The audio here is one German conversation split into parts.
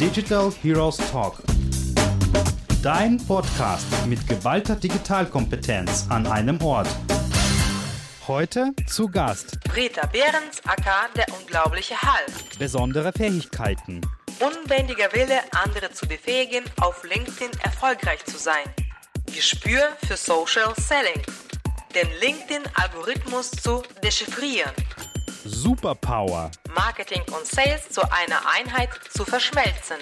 Digital Heroes Talk. Dein Podcast mit geballter Digitalkompetenz an einem Ort. Heute zu Gast Britta Behrens, aka der unglaubliche Hulk. besondere Fähigkeiten. Unbändiger Wille, andere zu befähigen, auf LinkedIn erfolgreich zu sein. Gespür für Social Selling. Den LinkedIn-Algorithmus zu dechiffrieren. Superpower. Marketing und Sales zu einer Einheit zu verschmelzen.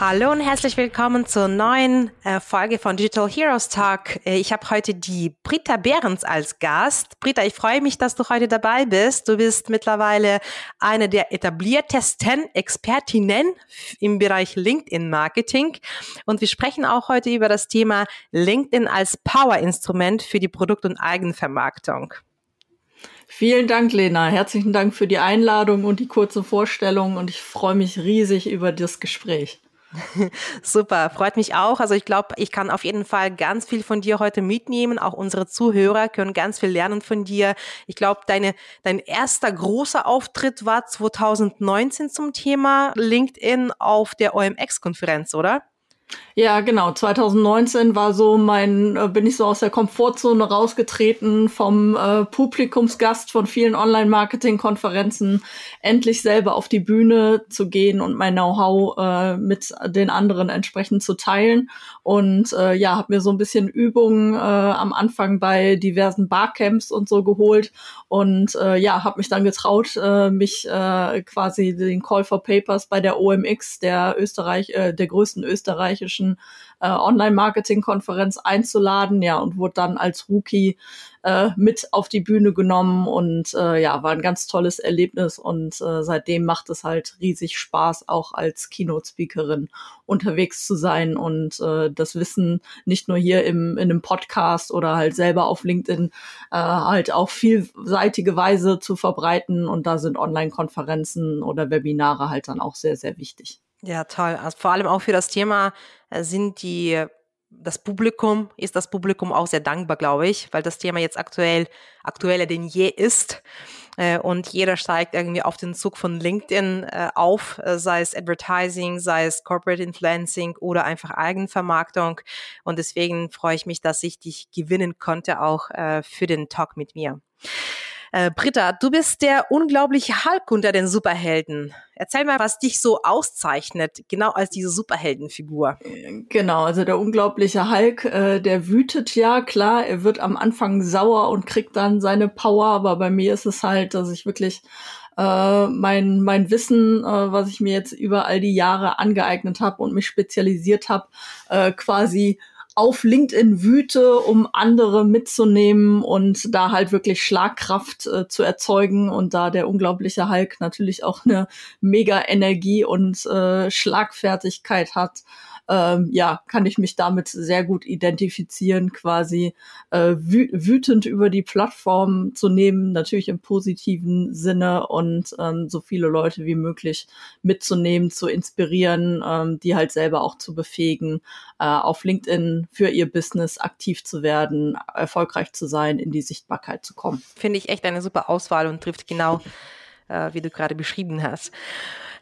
Hallo und herzlich willkommen zur neuen äh, Folge von Digital Heroes Talk. Äh, ich habe heute die Britta Behrens als Gast. Britta, ich freue mich, dass du heute dabei bist. Du bist mittlerweile eine der etabliertesten Expertinnen im Bereich LinkedIn Marketing. Und wir sprechen auch heute über das Thema LinkedIn als Power-Instrument für die Produkt- und Eigenvermarktung. Vielen Dank, Lena. Herzlichen Dank für die Einladung und die kurze Vorstellung und ich freue mich riesig über das Gespräch. Super, freut mich auch. Also ich glaube, ich kann auf jeden Fall ganz viel von dir heute mitnehmen. Auch unsere Zuhörer können ganz viel lernen von dir. Ich glaube, deine, dein erster großer Auftritt war 2019 zum Thema LinkedIn auf der OMX-Konferenz, oder? Ja, genau. 2019 war so mein, äh, bin ich so aus der Komfortzone rausgetreten vom äh, Publikumsgast von vielen Online-Marketing-Konferenzen, endlich selber auf die Bühne zu gehen und mein Know-how äh, mit den anderen entsprechend zu teilen. Und äh, ja, habe mir so ein bisschen Übungen äh, am Anfang bei diversen Barcamps und so geholt. Und äh, ja, habe mich dann getraut, äh, mich äh, quasi den Call for Papers bei der OMX, der Österreich, äh, der größten österreichischen äh, Online-Marketing-Konferenz einzuladen, ja, und wurde dann als Rookie äh, mit auf die Bühne genommen und äh, ja, war ein ganz tolles Erlebnis und äh, seitdem macht es halt riesig Spaß, auch als Keynote-Speakerin unterwegs zu sein und äh, das Wissen nicht nur hier im, in einem Podcast oder halt selber auf LinkedIn äh, halt auch vielseitige Weise zu verbreiten und da sind Online-Konferenzen oder Webinare halt dann auch sehr, sehr wichtig. Ja, toll. Also vor allem auch für das Thema äh, sind die, das Publikum, ist das Publikum auch sehr dankbar, glaube ich, weil das Thema jetzt aktuell, aktueller denn je ist. Äh, Und jeder steigt irgendwie auf den Zug von LinkedIn äh, auf, äh, sei es Advertising, sei es Corporate Influencing oder einfach Eigenvermarktung. Und deswegen freue ich mich, dass ich dich gewinnen konnte, auch für den Talk mit mir. Äh, Britta, du bist der unglaubliche Hulk unter den Superhelden. Erzähl mal, was dich so auszeichnet, genau als diese Superheldenfigur. Genau, also der unglaubliche Hulk, äh, der wütet ja, klar, er wird am Anfang sauer und kriegt dann seine Power, aber bei mir ist es halt, dass ich wirklich äh, mein, mein Wissen, äh, was ich mir jetzt über all die Jahre angeeignet habe und mich spezialisiert habe, äh, quasi auf LinkedIn wüte, um andere mitzunehmen und da halt wirklich Schlagkraft äh, zu erzeugen. Und da der unglaubliche Hulk natürlich auch eine mega Energie und äh, Schlagfertigkeit hat ähm, ja, kann ich mich damit sehr gut identifizieren, quasi äh, wü wütend über die Plattform zu nehmen, natürlich im positiven Sinne und ähm, so viele Leute wie möglich mitzunehmen, zu inspirieren, ähm, die halt selber auch zu befähigen, äh, auf LinkedIn für ihr Business aktiv zu werden, erfolgreich zu sein, in die Sichtbarkeit zu kommen. Finde ich echt eine super Auswahl und trifft genau, äh, wie du gerade beschrieben hast.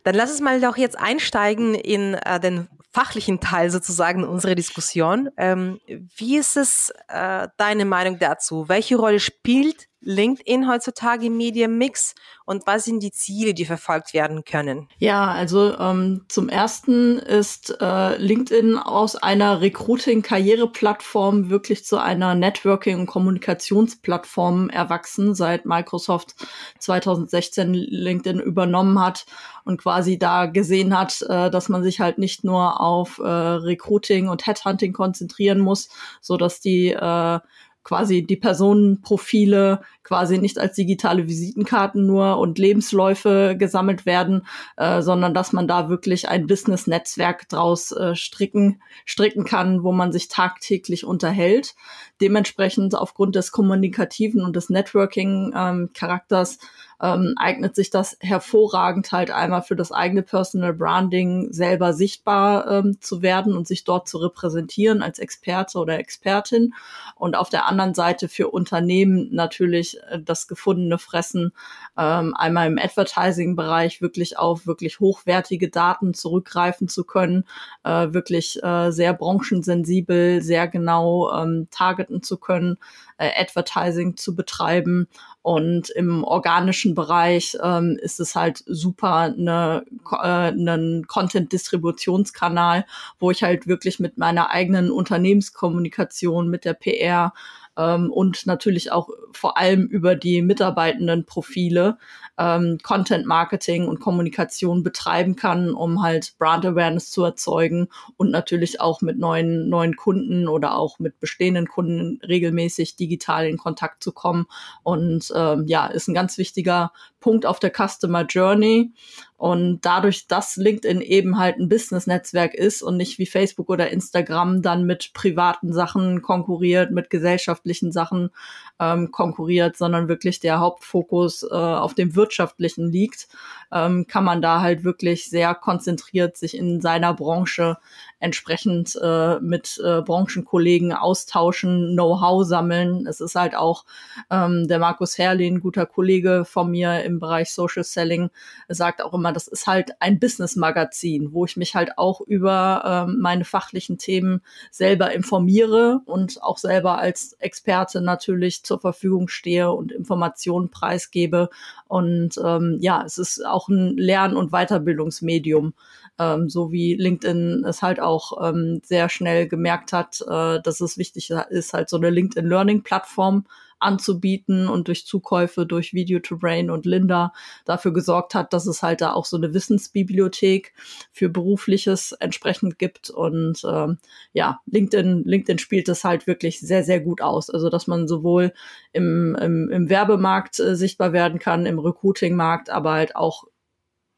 Dann lass uns mal doch jetzt einsteigen in äh, den fachlichen Teil sozusagen unserer Diskussion. Ähm, wie ist es äh, deine Meinung dazu? Welche Rolle spielt LinkedIn heutzutage im Medienmix und was sind die Ziele, die verfolgt werden können? Ja, also ähm, zum ersten ist äh, LinkedIn aus einer Recruiting-Karriere-Plattform wirklich zu einer Networking- und Kommunikationsplattform erwachsen, seit Microsoft 2016 LinkedIn übernommen hat und quasi da gesehen hat, äh, dass man sich halt nicht nur auf äh, Recruiting und Headhunting konzentrieren muss, so dass die äh, quasi die Personenprofile quasi nicht als digitale Visitenkarten nur und Lebensläufe gesammelt werden, äh, sondern dass man da wirklich ein Business-Netzwerk draus äh, stricken, stricken kann, wo man sich tagtäglich unterhält. Dementsprechend aufgrund des kommunikativen und des Networking-Charakters ähm, eignet sich das hervorragend halt einmal für das eigene Personal Branding selber sichtbar ähm, zu werden und sich dort zu repräsentieren als Experte oder Expertin und auf der anderen Seite für Unternehmen natürlich äh, das gefundene Fressen ähm, einmal im Advertising-Bereich wirklich auf wirklich hochwertige Daten zurückgreifen zu können, äh, wirklich äh, sehr branchensensibel, sehr genau ähm, targeten zu können, äh, Advertising zu betreiben. Und im organischen Bereich ähm, ist es halt super eine, äh, einen Content-Distributionskanal, wo ich halt wirklich mit meiner eigenen Unternehmenskommunikation, mit der PR ähm, und natürlich auch vor allem über die Mitarbeitendenprofile ähm, Content Marketing und Kommunikation betreiben kann, um halt Brand Awareness zu erzeugen und natürlich auch mit neuen, neuen Kunden oder auch mit bestehenden Kunden regelmäßig digital in Kontakt zu kommen. Und ähm, ja, ist ein ganz wichtiger Punkt auf der Customer Journey. Und dadurch, dass LinkedIn eben halt ein Business-Netzwerk ist und nicht wie Facebook oder Instagram dann mit privaten Sachen konkurriert, mit gesellschaftlichen Sachen ähm, konkurriert, sondern wirklich der Hauptfokus äh, auf dem Wirtschaftlichen liegt, ähm, kann man da halt wirklich sehr konzentriert sich in seiner Branche entsprechend äh, mit äh, Branchenkollegen austauschen, Know-how sammeln. Es ist halt auch ähm, der Markus Herrlin, guter Kollege von mir im Bereich Social Selling, sagt auch immer, das ist halt ein Business-Magazin, wo ich mich halt auch über ähm, meine fachlichen Themen selber informiere und auch selber als Experte natürlich zur Verfügung stehe und Informationen preisgebe. Und ähm, ja, es ist auch ein Lern- und Weiterbildungsmedium ähm, so wie LinkedIn es halt auch ähm, sehr schnell gemerkt hat, äh, dass es wichtig ist, halt so eine LinkedIn Learning Plattform anzubieten und durch Zukäufe durch Video to Brain und Linda dafür gesorgt hat, dass es halt da auch so eine Wissensbibliothek für berufliches entsprechend gibt und ähm, ja, LinkedIn, LinkedIn spielt das halt wirklich sehr, sehr gut aus. Also, dass man sowohl im, im, im Werbemarkt äh, sichtbar werden kann, im Recruiting-Markt, aber halt auch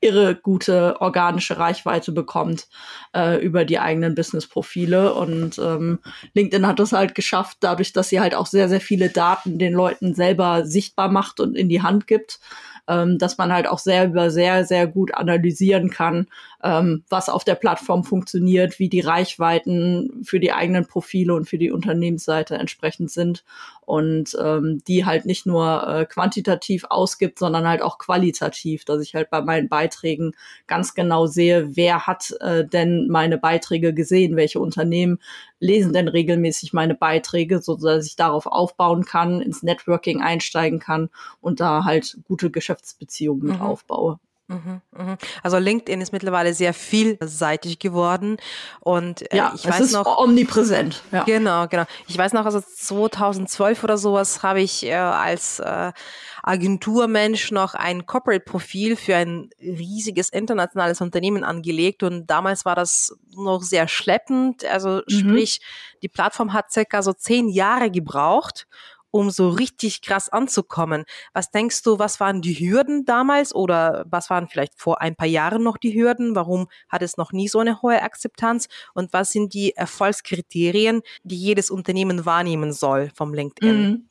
irre gute organische Reichweite bekommt äh, über die eigenen Business-Profile. Und ähm, LinkedIn hat das halt geschafft, dadurch, dass sie halt auch sehr, sehr viele Daten den Leuten selber sichtbar macht und in die Hand gibt, ähm, dass man halt auch selber sehr, sehr gut analysieren kann, ähm, was auf der Plattform funktioniert, wie die Reichweiten für die eigenen Profile und für die Unternehmensseite entsprechend sind und ähm, die halt nicht nur äh, quantitativ ausgibt, sondern halt auch qualitativ, dass ich halt bei meinen Beiträgen ganz genau sehe, wer hat äh, denn meine Beiträge gesehen, welche Unternehmen lesen denn regelmäßig meine Beiträge, so dass ich darauf aufbauen kann, ins Networking einsteigen kann und da halt gute Geschäftsbeziehungen mit mhm. aufbaue. Mhm, mhm. Also LinkedIn ist mittlerweile sehr vielseitig geworden und äh, ja, ich weiß noch omnipräsent. Ja. Genau, genau. Ich weiß noch, also 2012 oder sowas habe ich äh, als äh, Agenturmensch noch ein Corporate-Profil für ein riesiges internationales Unternehmen angelegt und damals war das noch sehr schleppend. Also mhm. sprich, die Plattform hat circa so zehn Jahre gebraucht um so richtig krass anzukommen. Was denkst du, was waren die Hürden damals oder was waren vielleicht vor ein paar Jahren noch die Hürden? Warum hat es noch nie so eine hohe Akzeptanz? Und was sind die Erfolgskriterien, die jedes Unternehmen wahrnehmen soll vom LinkedIn? Mhm.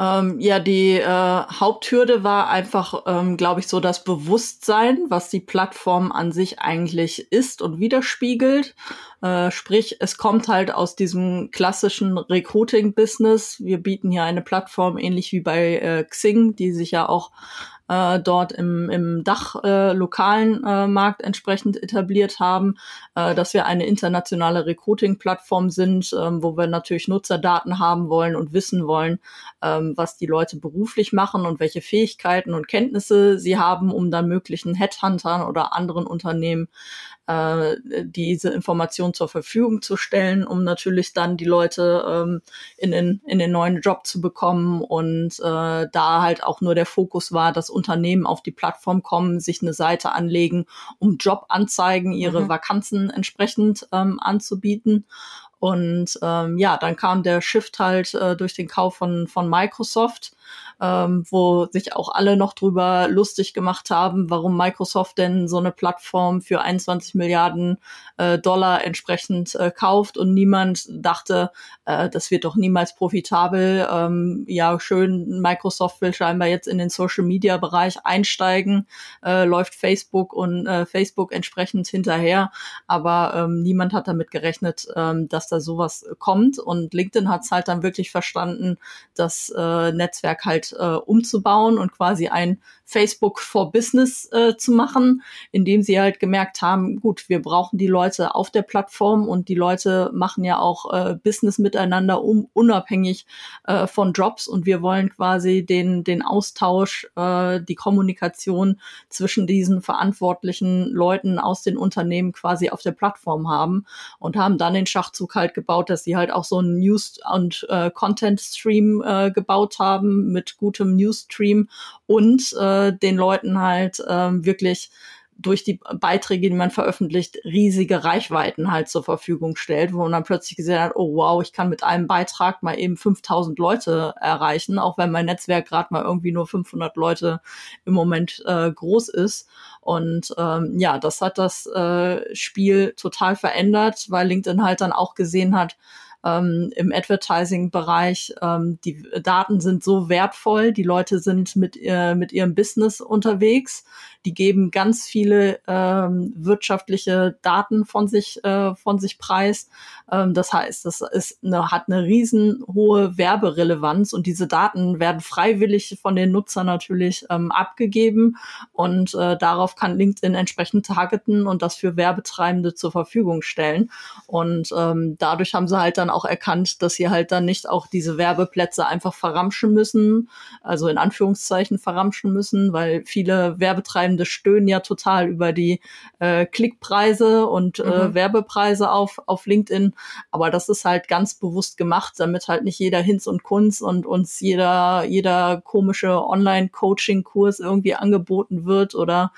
Ähm, ja, die äh, Haupthürde war einfach, ähm, glaube ich, so das Bewusstsein, was die Plattform an sich eigentlich ist und widerspiegelt. Äh, sprich, es kommt halt aus diesem klassischen Recruiting-Business. Wir bieten hier eine Plattform ähnlich wie bei äh, Xing, die sich ja auch äh, dort im, im Dach äh, lokalen äh, Markt entsprechend etabliert haben, äh, dass wir eine internationale Recruiting-Plattform sind, ähm, wo wir natürlich Nutzerdaten haben wollen und wissen wollen, ähm, was die Leute beruflich machen und welche Fähigkeiten und Kenntnisse sie haben, um dann möglichen Headhuntern oder anderen Unternehmen äh, diese Information zur Verfügung zu stellen, um natürlich dann die Leute ähm, in, den, in den neuen Job zu bekommen. Und äh, da halt auch nur der Fokus war, dass Unternehmen auf die Plattform kommen, sich eine Seite anlegen, um Jobanzeigen, ihre mhm. Vakanzen entsprechend ähm, anzubieten. Und ähm, ja, dann kam der Shift halt äh, durch den Kauf von, von Microsoft ähm, wo sich auch alle noch drüber lustig gemacht haben, warum Microsoft denn so eine Plattform für 21 Milliarden äh, Dollar entsprechend äh, kauft und niemand dachte, äh, das wird doch niemals profitabel. Ähm, ja, schön, Microsoft will scheinbar jetzt in den Social Media Bereich einsteigen, äh, läuft Facebook und äh, Facebook entsprechend hinterher, aber ähm, niemand hat damit gerechnet, ähm, dass da sowas kommt und LinkedIn hat es halt dann wirklich verstanden, das äh, Netzwerk halt äh, umzubauen und quasi ein Facebook for Business äh, zu machen, indem sie halt gemerkt haben, gut, wir brauchen die Leute auf der Plattform und die Leute machen ja auch äh, Business miteinander um, unabhängig äh, von Jobs und wir wollen quasi den, den Austausch, äh, die Kommunikation zwischen diesen verantwortlichen Leuten aus den Unternehmen quasi auf der Plattform haben und haben dann den Schachzug halt gebaut, dass sie halt auch so einen News- und äh, Content-Stream äh, gebaut haben mit gutem News-Stream und äh, den Leuten halt ähm, wirklich durch die Beiträge, die man veröffentlicht, riesige Reichweiten halt zur Verfügung stellt, wo man dann plötzlich gesehen hat, oh wow, ich kann mit einem Beitrag mal eben 5000 Leute erreichen, auch wenn mein Netzwerk gerade mal irgendwie nur 500 Leute im Moment äh, groß ist. Und ähm, ja, das hat das äh, Spiel total verändert, weil LinkedIn halt dann auch gesehen hat, ähm, im Advertising-Bereich. Ähm, die Daten sind so wertvoll, die Leute sind mit, äh, mit ihrem Business unterwegs die geben ganz viele ähm, wirtschaftliche Daten von sich, äh, von sich preis. Ähm, das heißt, das ist eine, hat eine riesen hohe Werberelevanz und diese Daten werden freiwillig von den Nutzern natürlich ähm, abgegeben und äh, darauf kann LinkedIn entsprechend targeten und das für Werbetreibende zur Verfügung stellen. Und ähm, dadurch haben sie halt dann auch erkannt, dass sie halt dann nicht auch diese Werbeplätze einfach verramschen müssen, also in Anführungszeichen verramschen müssen, weil viele Werbetreibende Werbetreibende stöhnen ja total über die äh, Klickpreise und äh, mhm. Werbepreise auf, auf LinkedIn. Aber das ist halt ganz bewusst gemacht, damit halt nicht jeder Hinz und Kunz und uns jeder, jeder komische Online-Coaching-Kurs irgendwie angeboten wird oder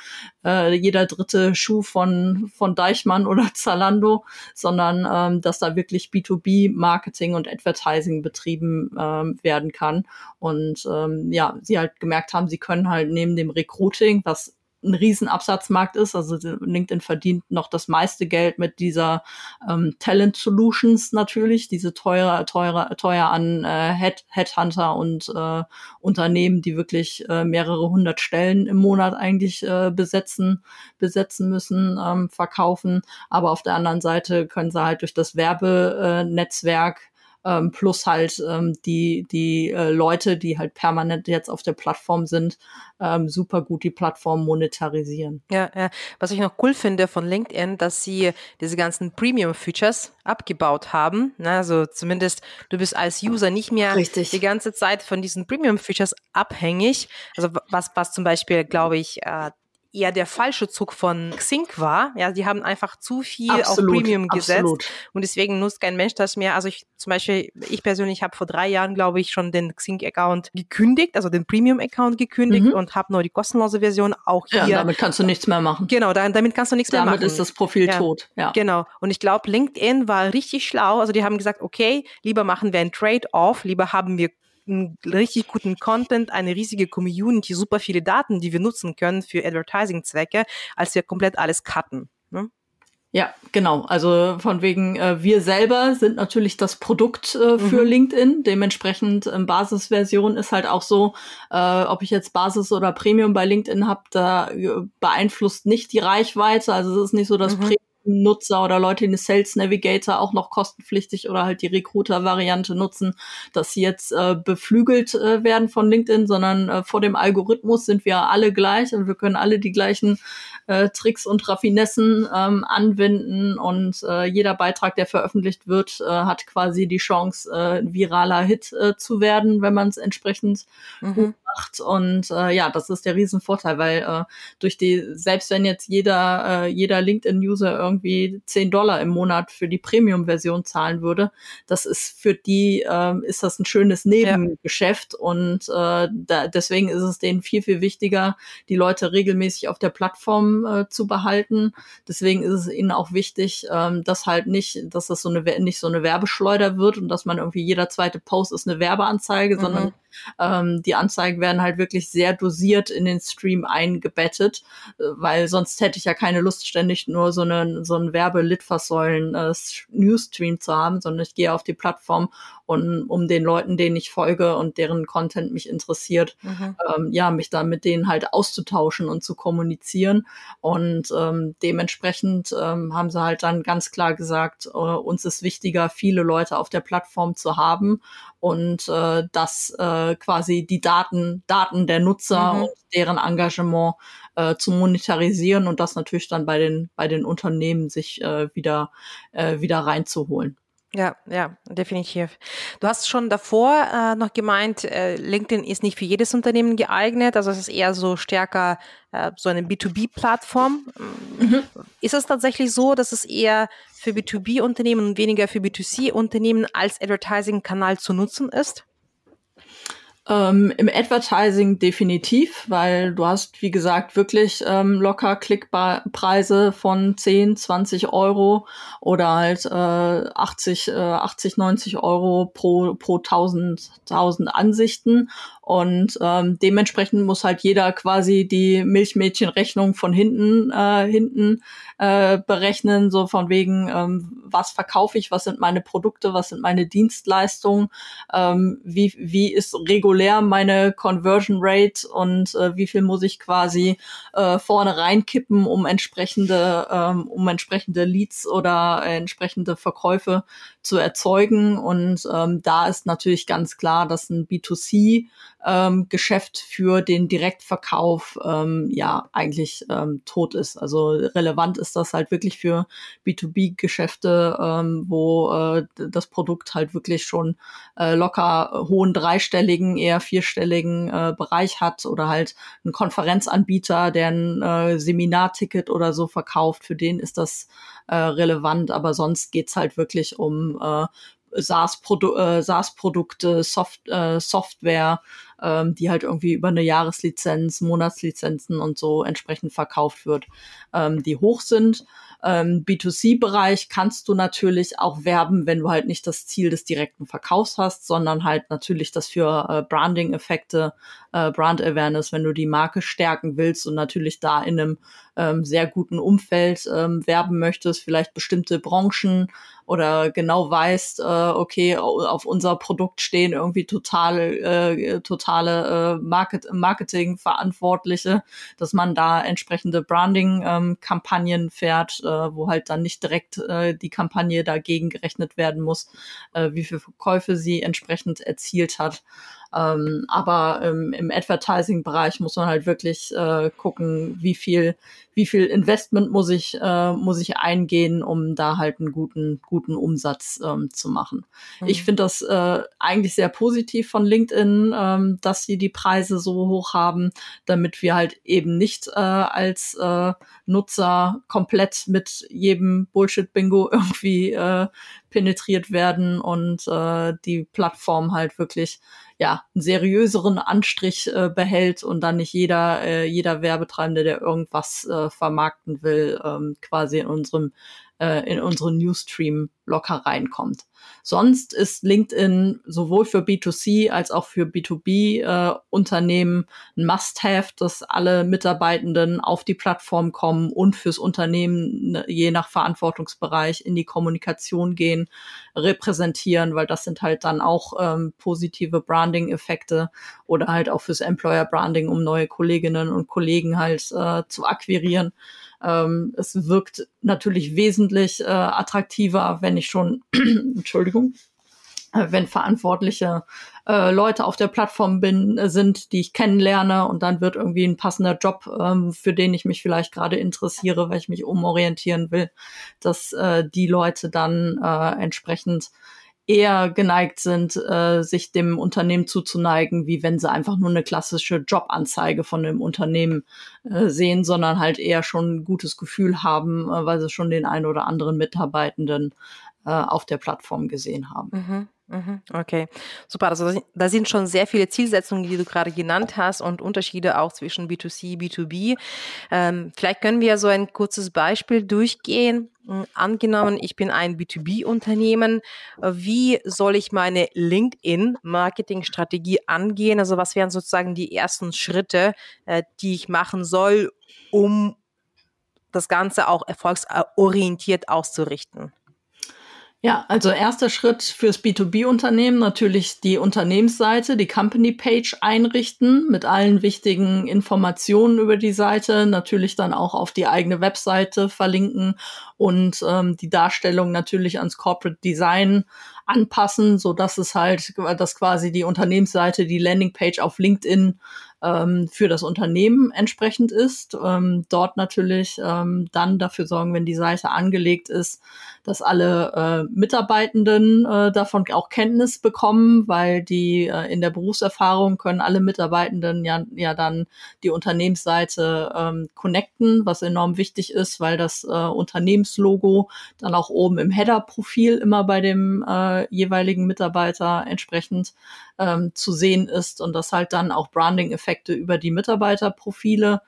äh, jeder dritte Schuh von, von Deichmann oder Zalando, sondern ähm, dass da wirklich B2B-Marketing und Advertising betrieben ähm, werden kann. Und ähm, ja, sie halt gemerkt haben, sie können halt neben dem Recruiting, was ein Riesenabsatzmarkt ist. Also LinkedIn verdient noch das meiste Geld mit dieser ähm, Talent Solutions natürlich, diese teuer, teuer, teuer an äh, Head, Headhunter und äh, Unternehmen, die wirklich äh, mehrere hundert Stellen im Monat eigentlich äh, besetzen, besetzen müssen, ähm, verkaufen. Aber auf der anderen Seite können sie halt durch das Werbenetzwerk ähm, plus halt ähm, die, die äh, Leute, die halt permanent jetzt auf der Plattform sind, ähm, super gut die Plattform monetarisieren. Ja, ja, was ich noch cool finde von LinkedIn, dass sie diese ganzen Premium-Features abgebaut haben. Ne? Also zumindest du bist als User nicht mehr Richtig. die ganze Zeit von diesen Premium-Features abhängig. Also was, was zum Beispiel, glaube ich, äh, eher der falsche Zug von Xing war. Ja, die haben einfach zu viel absolut, auf Premium gesetzt absolut. und deswegen nutzt kein Mensch das mehr. Also ich zum Beispiel, ich persönlich habe vor drei Jahren, glaube ich, schon den Xing-Account gekündigt, also den Premium-Account gekündigt mhm. und habe nur die kostenlose Version auch hier. Ja, damit kannst du nichts mehr machen. Genau, damit kannst du nichts damit mehr machen. Damit ist das Profil ja, tot. Ja. Genau. Und ich glaube, LinkedIn war richtig schlau. Also die haben gesagt, okay, lieber machen wir ein Trade-off, lieber haben wir einen richtig guten Content, eine riesige Community, super viele Daten, die wir nutzen können für Advertising-Zwecke, als wir komplett alles cutten. Ne? Ja, genau. Also von wegen, äh, wir selber sind natürlich das Produkt äh, für mhm. LinkedIn. Dementsprechend ähm, Basisversion ist halt auch so, äh, ob ich jetzt Basis oder Premium bei LinkedIn habe, da äh, beeinflusst nicht die Reichweite. Also es ist nicht so, dass mhm. Premium Nutzer oder Leute, die eine Sales Navigator auch noch kostenpflichtig oder halt die Recruiter-Variante nutzen, dass sie jetzt äh, beflügelt äh, werden von LinkedIn, sondern äh, vor dem Algorithmus sind wir alle gleich und wir können alle die gleichen äh, Tricks und Raffinessen ähm, anwenden und äh, jeder Beitrag, der veröffentlicht wird, äh, hat quasi die Chance, äh, ein viraler Hit äh, zu werden, wenn man es entsprechend mhm. gut macht. Und äh, ja, das ist der Riesenvorteil, weil äh, durch die, selbst wenn jetzt jeder, äh, jeder LinkedIn-User irgendwie 10 Dollar im Monat für die Premium-Version zahlen würde, das ist für die, äh, ist das ein schönes Nebengeschäft ja. und äh, da, deswegen ist es denen viel, viel wichtiger, die Leute regelmäßig auf der Plattform äh, zu behalten. Deswegen ist es ihnen auch wichtig, ähm, dass halt nicht, dass das so eine nicht so eine Werbeschleuder wird und dass man irgendwie jeder zweite Post ist eine Werbeanzeige, mhm. sondern Ähm, die Anzeigen werden halt wirklich sehr dosiert in den Stream eingebettet, äh, weil sonst hätte ich ja keine Lust, ständig nur so einen, so einen Werbe-Litfaßsäulen äh, zu haben, sondern ich gehe auf die Plattform und um den Leuten, denen ich folge und deren Content mich interessiert, mhm. ähm, ja, mich da mit denen halt auszutauschen und zu kommunizieren. Und ähm, dementsprechend ähm, haben sie halt dann ganz klar gesagt, äh, uns ist wichtiger, viele Leute auf der Plattform zu haben und äh, dass äh, quasi die Daten, Daten der Nutzer mhm. und deren Engagement äh, zu monetarisieren und das natürlich dann bei den bei den Unternehmen sich äh, wieder äh, wieder reinzuholen. Ja, ja, definitiv. Du hast schon davor äh, noch gemeint, äh, LinkedIn ist nicht für jedes Unternehmen geeignet, also es ist eher so stärker äh, so eine B2B-Plattform. Mhm. Ist es tatsächlich so, dass es eher für B2B-Unternehmen und weniger für B2C-Unternehmen als Advertising-Kanal zu nutzen ist? Ähm, Im Advertising definitiv, weil du hast, wie gesagt, wirklich ähm, locker Klickpreise von 10, 20 Euro oder halt äh, 80, äh, 80, 90 Euro pro, pro 1000, 1000 Ansichten. Und ähm, dementsprechend muss halt jeder quasi die Milchmädchenrechnung von hinten, äh, hinten äh, berechnen, so von wegen, ähm, was verkaufe ich, was sind meine Produkte, was sind meine Dienstleistungen, ähm, wie, wie ist regulär meine Conversion Rate und äh, wie viel muss ich quasi äh, vorne reinkippen, um entsprechende, ähm, um entsprechende Leads oder entsprechende Verkäufe zu erzeugen. Und ähm, da ist natürlich ganz klar, dass ein B2C ähm, Geschäft für den Direktverkauf ähm, ja eigentlich ähm, tot ist. Also relevant ist das halt wirklich für B2B-Geschäfte, ähm, wo äh, das Produkt halt wirklich schon äh, locker hohen dreistelligen, eher vierstelligen äh, Bereich hat oder halt ein Konferenzanbieter, der ein äh, Seminarticket oder so verkauft, für den ist das äh, relevant, aber sonst geht's halt wirklich um äh, SaaS-Produkte, äh, SaaS Soft, äh, Software, ähm, die halt irgendwie über eine Jahreslizenz, Monatslizenzen und so entsprechend verkauft wird, ähm, die hoch sind. Ähm, B2C-Bereich kannst du natürlich auch werben, wenn du halt nicht das Ziel des direkten Verkaufs hast, sondern halt natürlich das für äh, Branding-Effekte, äh, Brand Awareness, wenn du die Marke stärken willst und natürlich da in einem ähm, sehr guten Umfeld ähm, werben möchtest, vielleicht bestimmte Branchen oder genau weißt, äh, okay, auf unser Produkt stehen irgendwie total, äh, totale äh, Market Marketing-Verantwortliche, dass man da entsprechende Branding-Kampagnen ähm, fährt, äh, wo halt dann nicht direkt äh, die Kampagne dagegen gerechnet werden muss, äh, wie viel Verkäufe sie entsprechend erzielt hat. Ähm, aber ähm, im Advertising-Bereich muss man halt wirklich äh, gucken, wie viel, wie viel Investment muss ich, äh, muss ich eingehen, um da halt einen guten, guten Umsatz ähm, zu machen. Mhm. Ich finde das äh, eigentlich sehr positiv von LinkedIn, ähm, dass sie die Preise so hoch haben, damit wir halt eben nicht äh, als äh, Nutzer komplett mit jedem Bullshit-Bingo irgendwie äh, penetriert werden und äh, die Plattform halt wirklich ja einen seriöseren Anstrich äh, behält und dann nicht jeder äh, jeder Werbetreibende, der irgendwas äh, vermarkten will, ähm, quasi in unserem äh, in unseren Newsstream locker reinkommt. Sonst ist LinkedIn sowohl für B2C als auch für B2B-Unternehmen äh, ein Must-Have, dass alle Mitarbeitenden auf die Plattform kommen und fürs Unternehmen ne, je nach Verantwortungsbereich in die Kommunikation gehen, repräsentieren, weil das sind halt dann auch ähm, positive Branding-Effekte oder halt auch fürs Employer-Branding, um neue Kolleginnen und Kollegen halt äh, zu akquirieren. Ähm, es wirkt natürlich wesentlich äh, attraktiver, wenn ich schon, Entschuldigung, äh, wenn verantwortliche äh, Leute auf der Plattform bin, äh, sind, die ich kennenlerne und dann wird irgendwie ein passender Job, ähm, für den ich mich vielleicht gerade interessiere, weil ich mich umorientieren will, dass äh, die Leute dann äh, entsprechend eher geneigt sind, äh, sich dem Unternehmen zuzuneigen, wie wenn sie einfach nur eine klassische Jobanzeige von dem Unternehmen äh, sehen, sondern halt eher schon ein gutes Gefühl haben, äh, weil sie schon den einen oder anderen Mitarbeitenden äh, auf der Plattform gesehen haben. Mhm. Mhm, okay, super. Also da sind schon sehr viele Zielsetzungen, die du gerade genannt hast und Unterschiede auch zwischen B2C, B2B. Ähm, vielleicht können wir so ein kurzes Beispiel durchgehen. Hm, angenommen, ich bin ein B2B-Unternehmen. Wie soll ich meine LinkedIn-Marketing-Strategie angehen? Also was wären sozusagen die ersten Schritte, äh, die ich machen soll, um das Ganze auch erfolgsorientiert auszurichten? Ja, also erster Schritt fürs B2B-Unternehmen natürlich die Unternehmensseite, die Company Page einrichten mit allen wichtigen Informationen über die Seite, natürlich dann auch auf die eigene Webseite verlinken und ähm, die Darstellung natürlich ans Corporate Design anpassen, so dass es halt, dass quasi die Unternehmensseite, die Landingpage auf LinkedIn ähm, für das Unternehmen entsprechend ist. Ähm, dort natürlich ähm, dann dafür sorgen, wenn die Seite angelegt ist, dass alle äh, Mitarbeitenden äh, davon auch Kenntnis bekommen, weil die äh, in der Berufserfahrung können alle Mitarbeitenden ja, ja dann die Unternehmensseite ähm, connecten, was enorm wichtig ist, weil das äh, Unternehmenslogo dann auch oben im Header-Profil immer bei dem äh, jeweiligen Mitarbeiter entsprechend ähm, zu sehen ist und das halt dann auch Branding-Effekte über die Mitarbeiterprofile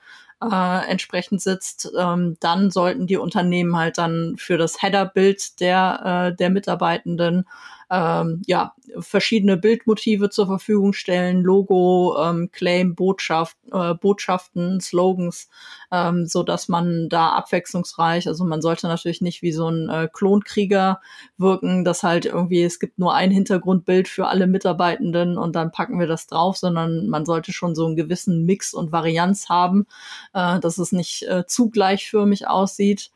äh, entsprechend sitzt, ähm, dann sollten die Unternehmen halt dann für das Header-Bild der, äh, der Mitarbeitenden ähm, ja, verschiedene Bildmotive zur Verfügung stellen, Logo, ähm, Claim, Botschaft, äh, Botschaften, Slogans, ähm, so dass man da abwechslungsreich, also man sollte natürlich nicht wie so ein äh, Klonkrieger wirken, dass halt irgendwie es gibt nur ein Hintergrundbild für alle Mitarbeitenden und dann packen wir das drauf, sondern man sollte schon so einen gewissen Mix und Varianz haben, äh, dass es nicht äh, zu gleichförmig aussieht.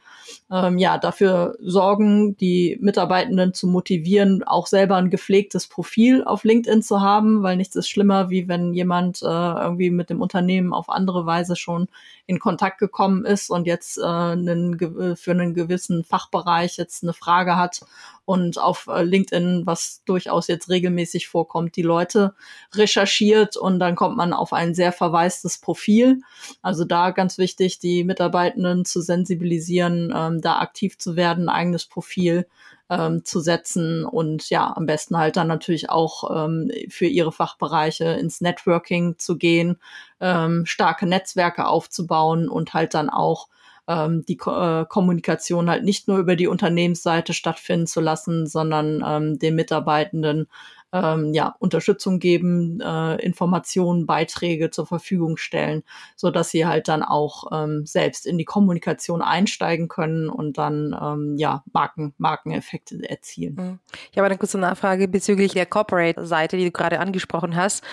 Ähm, ja, dafür sorgen, die Mitarbeitenden zu motivieren, auch selber ein gepflegtes Profil auf LinkedIn zu haben, weil nichts ist schlimmer, wie wenn jemand äh, irgendwie mit dem Unternehmen auf andere Weise schon in Kontakt gekommen ist und jetzt äh, einen, für einen gewissen Fachbereich jetzt eine Frage hat und auf äh, LinkedIn, was durchaus jetzt regelmäßig vorkommt, die Leute recherchiert und dann kommt man auf ein sehr verwaistes Profil. Also da ganz wichtig, die Mitarbeitenden zu sensibilisieren, ähm, da aktiv zu werden, eigenes Profil ähm, zu setzen und ja, am besten halt dann natürlich auch ähm, für ihre Fachbereiche ins Networking zu gehen, ähm, starke Netzwerke aufzubauen und halt dann auch ähm, die Ko äh, Kommunikation halt nicht nur über die Unternehmensseite stattfinden zu lassen, sondern ähm, den Mitarbeitenden ähm, ja, Unterstützung geben, äh, Informationen, Beiträge zur Verfügung stellen, so dass sie halt dann auch ähm, selbst in die Kommunikation einsteigen können und dann ähm, ja Marken, Markeneffekte erzielen. Mhm. Ich habe eine kurze Nachfrage bezüglich der Corporate-Seite, die du gerade angesprochen hast,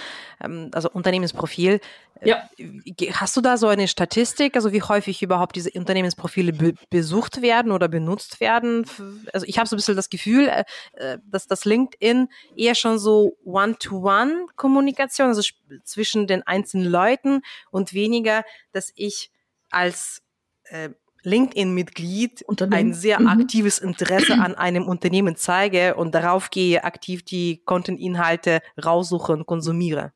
ähm, also Unternehmensprofil. Ja. Hast du da so eine Statistik, also wie häufig überhaupt diese Unternehmensprofile be besucht werden oder benutzt werden? Also ich habe so ein bisschen das Gefühl, äh, äh, dass das LinkedIn eher schon so One-to-One-Kommunikation, also zwischen den einzelnen Leuten und weniger, dass ich als äh, LinkedIn-Mitglied ein sehr mhm. aktives Interesse an einem Unternehmen zeige und darauf gehe, aktiv die Content-Inhalte raussuche und konsumiere.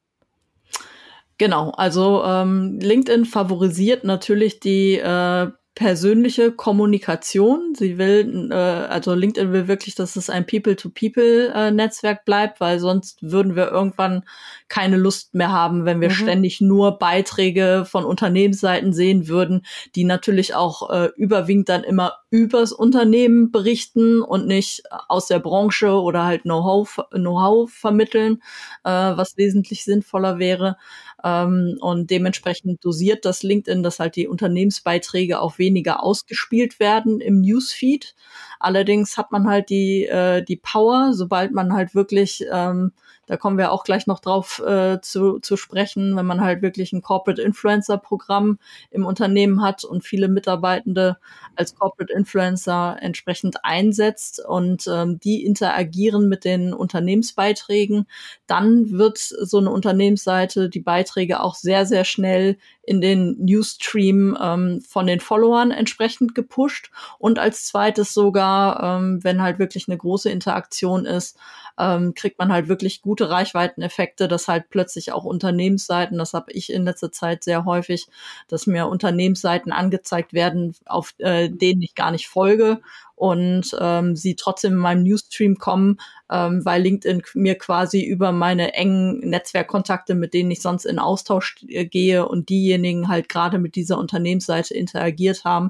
Genau, also ähm, LinkedIn favorisiert natürlich die äh, persönliche Kommunikation. Sie will, äh, also LinkedIn will wirklich, dass es ein People-to-People-Netzwerk äh, bleibt, weil sonst würden wir irgendwann keine Lust mehr haben, wenn wir mhm. ständig nur Beiträge von Unternehmensseiten sehen würden, die natürlich auch äh, überwiegend dann immer übers Unternehmen berichten und nicht aus der Branche oder halt Know-how Know vermitteln, äh, was wesentlich sinnvoller wäre. Ähm, und dementsprechend dosiert das LinkedIn, dass halt die Unternehmensbeiträge auch weniger ausgespielt werden im Newsfeed. Allerdings hat man halt die, äh, die Power, sobald man halt wirklich ähm, da kommen wir auch gleich noch drauf äh, zu, zu sprechen, wenn man halt wirklich ein Corporate Influencer Programm im Unternehmen hat und viele Mitarbeitende als Corporate Influencer entsprechend einsetzt und ähm, die interagieren mit den Unternehmensbeiträgen, dann wird so eine Unternehmensseite die Beiträge auch sehr, sehr schnell in den Newsstream ähm, von den Followern entsprechend gepusht. Und als zweites sogar, ähm, wenn halt wirklich eine große Interaktion ist, ähm, kriegt man halt wirklich gute Reichweiteneffekte, dass halt plötzlich auch Unternehmensseiten, das habe ich in letzter Zeit sehr häufig, dass mir Unternehmensseiten angezeigt werden, auf äh, denen ich gar nicht folge und ähm, sie trotzdem in meinem Newsstream kommen, ähm, weil LinkedIn mir quasi über meine engen Netzwerkkontakte, mit denen ich sonst in Austausch äh, gehe und diejenigen halt gerade mit dieser Unternehmensseite interagiert haben,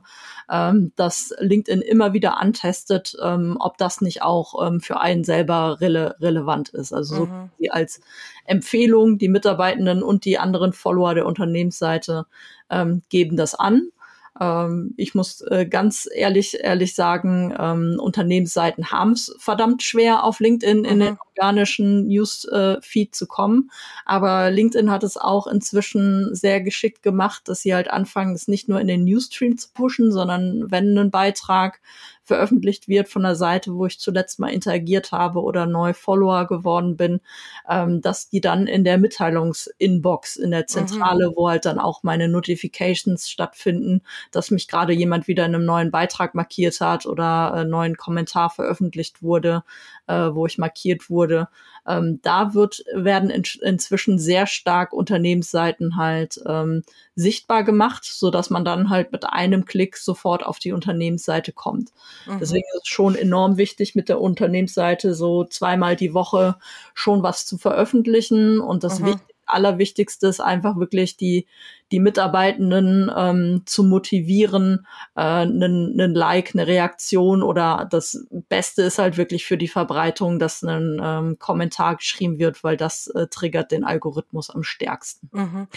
ähm, dass LinkedIn immer wieder antestet, ähm, ob das nicht auch ähm, für einen selber rele relevant ist. Also so mhm. als Empfehlung, die Mitarbeitenden und die anderen Follower der Unternehmensseite ähm, geben das an. Ähm, ich muss äh, ganz ehrlich, ehrlich sagen, ähm, Unternehmensseiten haben es verdammt schwer, auf LinkedIn mhm. in den organischen Newsfeed äh, zu kommen. Aber LinkedIn hat es auch inzwischen sehr geschickt gemacht, dass sie halt anfangen, es nicht nur in den Newsstream zu pushen, sondern wenn ein Beitrag veröffentlicht wird von der Seite, wo ich zuletzt mal interagiert habe oder neu Follower geworden bin, ähm, dass die dann in der Mitteilungsinbox, in der Zentrale, mhm. wo halt dann auch meine Notifications stattfinden, dass mich gerade jemand wieder in einem neuen Beitrag markiert hat oder einen äh, neuen Kommentar veröffentlicht wurde, äh, wo ich markiert wurde. Ähm, da wird, werden in, inzwischen sehr stark Unternehmensseiten halt ähm, sichtbar gemacht, so dass man dann halt mit einem Klick sofort auf die Unternehmensseite kommt. Mhm. Deswegen ist es schon enorm wichtig, mit der Unternehmensseite so zweimal die Woche schon was zu veröffentlichen. Und das mhm. Allerwichtigste ist einfach wirklich die, die Mitarbeitenden ähm, zu motivieren, äh, einen, einen Like, eine Reaktion oder das Beste ist halt wirklich für die Verbreitung, dass ein ähm, Kommentar geschrieben wird, weil das äh, triggert den Algorithmus am stärksten. Mhm.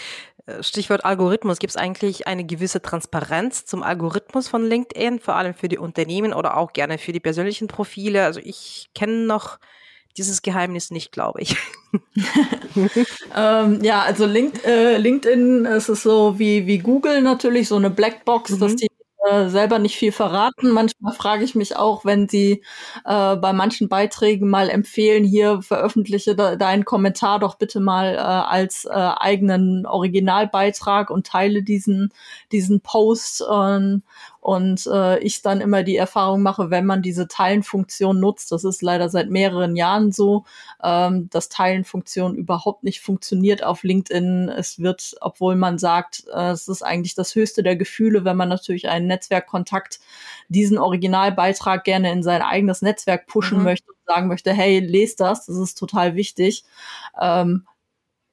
Äh, Stichwort Algorithmus. Gibt es eigentlich eine gewisse Transparenz zum Algorithmus von LinkedIn, vor allem für die Unternehmen oder auch gerne für die persönlichen Profile? Also ich kenne noch dieses Geheimnis nicht, glaube ich. ähm, ja, also Link, äh, LinkedIn ist es so wie, wie Google natürlich, so eine Blackbox, mhm. dass die äh, selber nicht viel verraten. Manchmal frage ich mich auch, wenn sie äh, bei manchen Beiträgen mal empfehlen, hier veröffentliche de deinen Kommentar doch bitte mal äh, als äh, eigenen Originalbeitrag und teile diesen, diesen Post. Äh, und äh, ich dann immer die Erfahrung mache, wenn man diese Teilenfunktion nutzt, das ist leider seit mehreren Jahren so, ähm, dass Teilenfunktion überhaupt nicht funktioniert auf LinkedIn. Es wird, obwohl man sagt, äh, es ist eigentlich das höchste der Gefühle, wenn man natürlich einen Netzwerkkontakt diesen Originalbeitrag gerne in sein eigenes Netzwerk pushen mhm. möchte und sagen möchte, hey, lest das, das ist total wichtig. Ähm,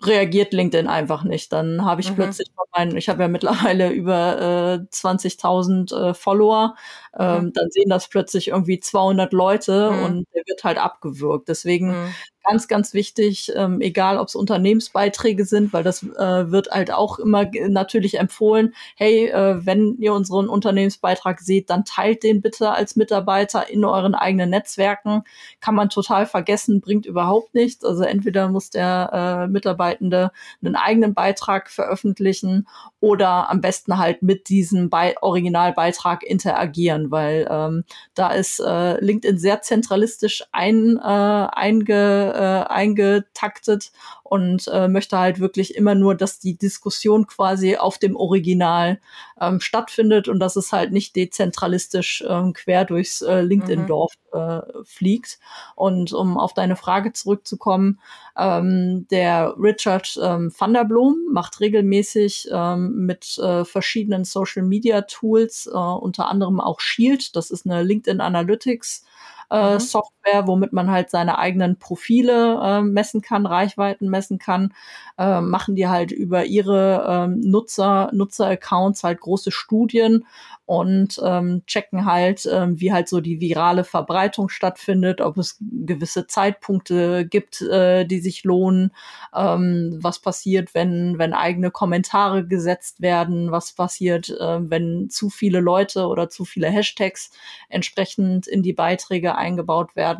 reagiert LinkedIn einfach nicht. Dann habe ich mhm. plötzlich von meinen, ich habe ja mittlerweile über äh, 20.000 äh, Follower, ähm, mhm. dann sehen das plötzlich irgendwie 200 Leute mhm. und der wird halt abgewürgt. Deswegen mhm ganz, ganz wichtig, ähm, egal ob es Unternehmensbeiträge sind, weil das äh, wird halt auch immer natürlich empfohlen, hey, äh, wenn ihr unseren Unternehmensbeitrag seht, dann teilt den bitte als Mitarbeiter in euren eigenen Netzwerken. Kann man total vergessen, bringt überhaupt nichts. Also entweder muss der äh, Mitarbeitende einen eigenen Beitrag veröffentlichen oder am besten halt mit diesem Be Originalbeitrag interagieren, weil ähm, da ist äh, LinkedIn sehr zentralistisch ein, äh, einge äh, eingetaktet und äh, möchte halt wirklich immer nur, dass die Diskussion quasi auf dem Original ähm, stattfindet und dass es halt nicht dezentralistisch ähm, quer durchs äh, LinkedIn-Dorf mhm. äh, fliegt. Und um auf deine Frage zurückzukommen, ähm, der Richard ähm, van der Blom macht regelmäßig ähm, mit äh, verschiedenen Social-Media-Tools, äh, unter anderem auch Shield, das ist eine LinkedIn Analytics äh, mhm. Software, womit man halt seine eigenen Profile äh, messen kann, Reichweiten messen kann, äh, machen die halt über ihre ähm, Nutzer, Nutzer-Accounts halt große Studien und ähm, checken halt, ähm, wie halt so die virale Verbreitung stattfindet, ob es gewisse Zeitpunkte gibt, äh, die sich lohnen, ähm, was passiert, wenn, wenn eigene Kommentare gesetzt werden, was passiert, äh, wenn zu viele Leute oder zu viele Hashtags entsprechend in die Beiträge eingebaut werden.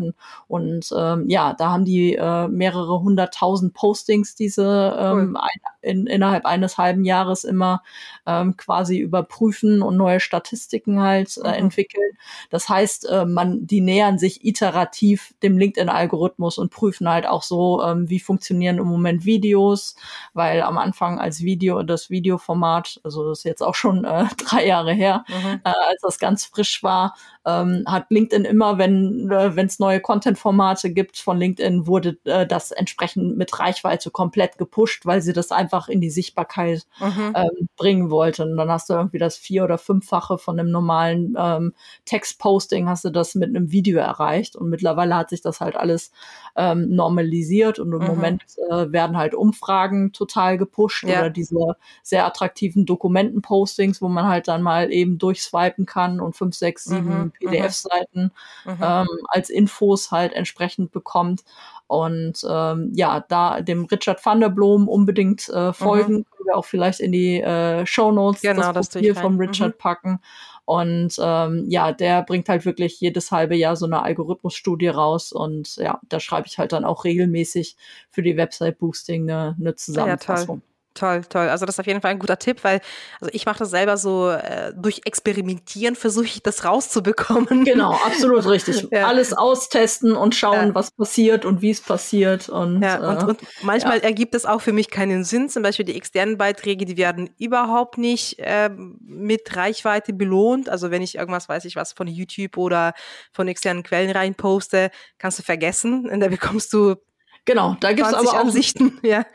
Und ähm, ja, da haben die äh, mehrere hunderttausend Postings, diese ähm, cool. In, innerhalb eines halben Jahres immer ähm, quasi überprüfen und neue Statistiken halt äh, mhm. entwickeln. Das heißt, äh, man, die nähern sich iterativ dem LinkedIn-Algorithmus und prüfen halt auch so, ähm, wie funktionieren im Moment Videos, weil am Anfang als Video, das Videoformat, also das ist jetzt auch schon äh, drei Jahre her, mhm. äh, als das ganz frisch war, ähm, hat LinkedIn immer, wenn äh, es neue Content-Formate gibt von LinkedIn, wurde äh, das entsprechend mit Reichweite komplett gepusht, weil sie das einfach einfach in die Sichtbarkeit mhm. ähm, bringen wollte. Und dann hast du irgendwie das vier- oder fünffache von einem normalen ähm, Textposting, hast du das mit einem Video erreicht. Und mittlerweile hat sich das halt alles ähm, normalisiert und im mhm. Moment äh, werden halt Umfragen total gepusht ja. oder diese sehr attraktiven Dokumentenpostings, wo man halt dann mal eben durchswipen kann und fünf, sechs, sieben mhm. mhm. PDF-Seiten mhm. ähm, als Infos halt entsprechend bekommt. Und ähm, ja, da dem Richard van der Blom unbedingt äh, folgen, mhm. können wir auch vielleicht in die äh, Show Notes genau, das Profil von Richard mhm. packen. Und ähm, ja, der bringt halt wirklich jedes halbe Jahr so eine Algorithmusstudie raus. Und ja, da schreibe ich halt dann auch regelmäßig für die Website Boosting eine, eine Zusammenfassung. Ja, Toll, toll. Also das ist auf jeden Fall ein guter Tipp, weil also ich mache das selber so äh, durch Experimentieren versuche ich das rauszubekommen. Genau, absolut richtig. ja. Alles austesten und schauen, ja. was passiert und wie es passiert und ja, und, äh, und manchmal ja. ergibt es auch für mich keinen Sinn. Zum Beispiel die externen Beiträge, die werden überhaupt nicht äh, mit Reichweite belohnt. Also wenn ich irgendwas, weiß ich was von YouTube oder von externen Quellen rein poste, kannst du vergessen. Und da bekommst du Genau, da gibt's aber auch Ansichten, ja.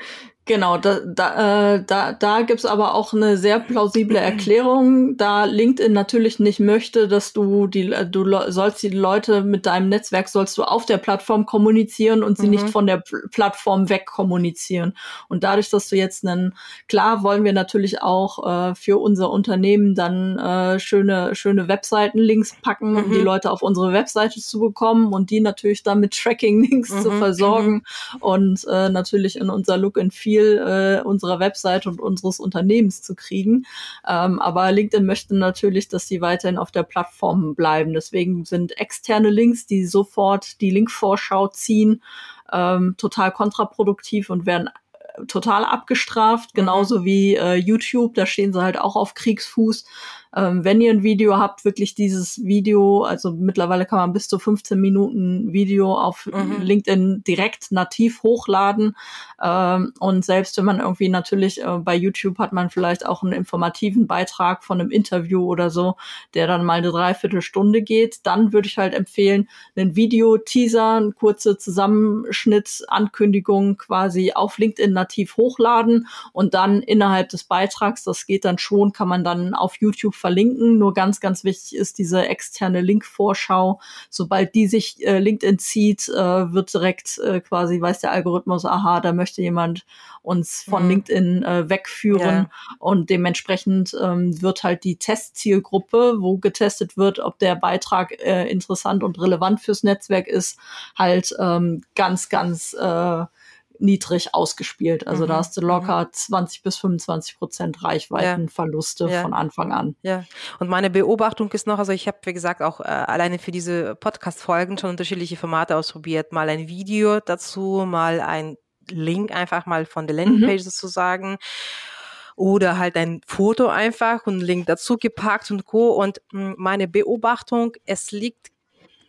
Genau, da, da, äh, da, da gibt's aber auch eine sehr plausible Erklärung, da LinkedIn natürlich nicht möchte, dass du die, äh, du sollst die Leute mit deinem Netzwerk sollst du auf der Plattform kommunizieren und sie mhm. nicht von der Plattform weg kommunizieren. Und dadurch, dass du jetzt einen, klar wollen wir natürlich auch äh, für unser Unternehmen dann äh, schöne, schöne Webseiten-Links packen, mhm. um die mhm. Leute auf unsere Webseite zu bekommen und die natürlich dann mit Tracking-Links mhm. zu versorgen mhm. und äh, natürlich in unser Look and Feel Profil äh, unserer Webseite und unseres Unternehmens zu kriegen. Ähm, aber LinkedIn möchte natürlich, dass sie weiterhin auf der Plattform bleiben. Deswegen sind externe Links, die sofort die Linkvorschau ziehen, ähm, total kontraproduktiv und werden äh, total abgestraft, mhm. genauso wie äh, YouTube, da stehen sie halt auch auf Kriegsfuß. Ähm, wenn ihr ein Video habt, wirklich dieses Video, also mittlerweile kann man bis zu 15 Minuten Video auf mhm. LinkedIn direkt nativ hochladen. Ähm, und selbst wenn man irgendwie natürlich äh, bei YouTube hat man vielleicht auch einen informativen Beitrag von einem Interview oder so, der dann mal eine Dreiviertelstunde geht, dann würde ich halt empfehlen, einen Video-Teaser, eine kurze Zusammenschnitt, Ankündigung quasi auf LinkedIn nativ hochladen und dann innerhalb des Beitrags, das geht dann schon, kann man dann auf YouTube verlinken. Nur ganz, ganz wichtig ist diese externe Linkvorschau. Sobald die sich äh, LinkedIn zieht, äh, wird direkt äh, quasi, weiß der Algorithmus, aha, da möchte jemand uns von mhm. LinkedIn äh, wegführen. Ja. Und dementsprechend ähm, wird halt die Testzielgruppe, wo getestet wird, ob der Beitrag äh, interessant und relevant fürs Netzwerk ist, halt ähm, ganz, ganz äh, niedrig ausgespielt. Also mhm. da hast du locker 20 mhm. bis 25 Prozent Reichweitenverluste ja. von Anfang an. Ja, und meine Beobachtung ist noch, also ich habe, wie gesagt, auch äh, alleine für diese Podcast-Folgen schon unterschiedliche Formate ausprobiert. Mal ein Video dazu, mal ein Link einfach mal von der Landingpage mhm. sozusagen oder halt ein Foto einfach und Link dazu gepackt und co. Und hm, meine Beobachtung, es liegt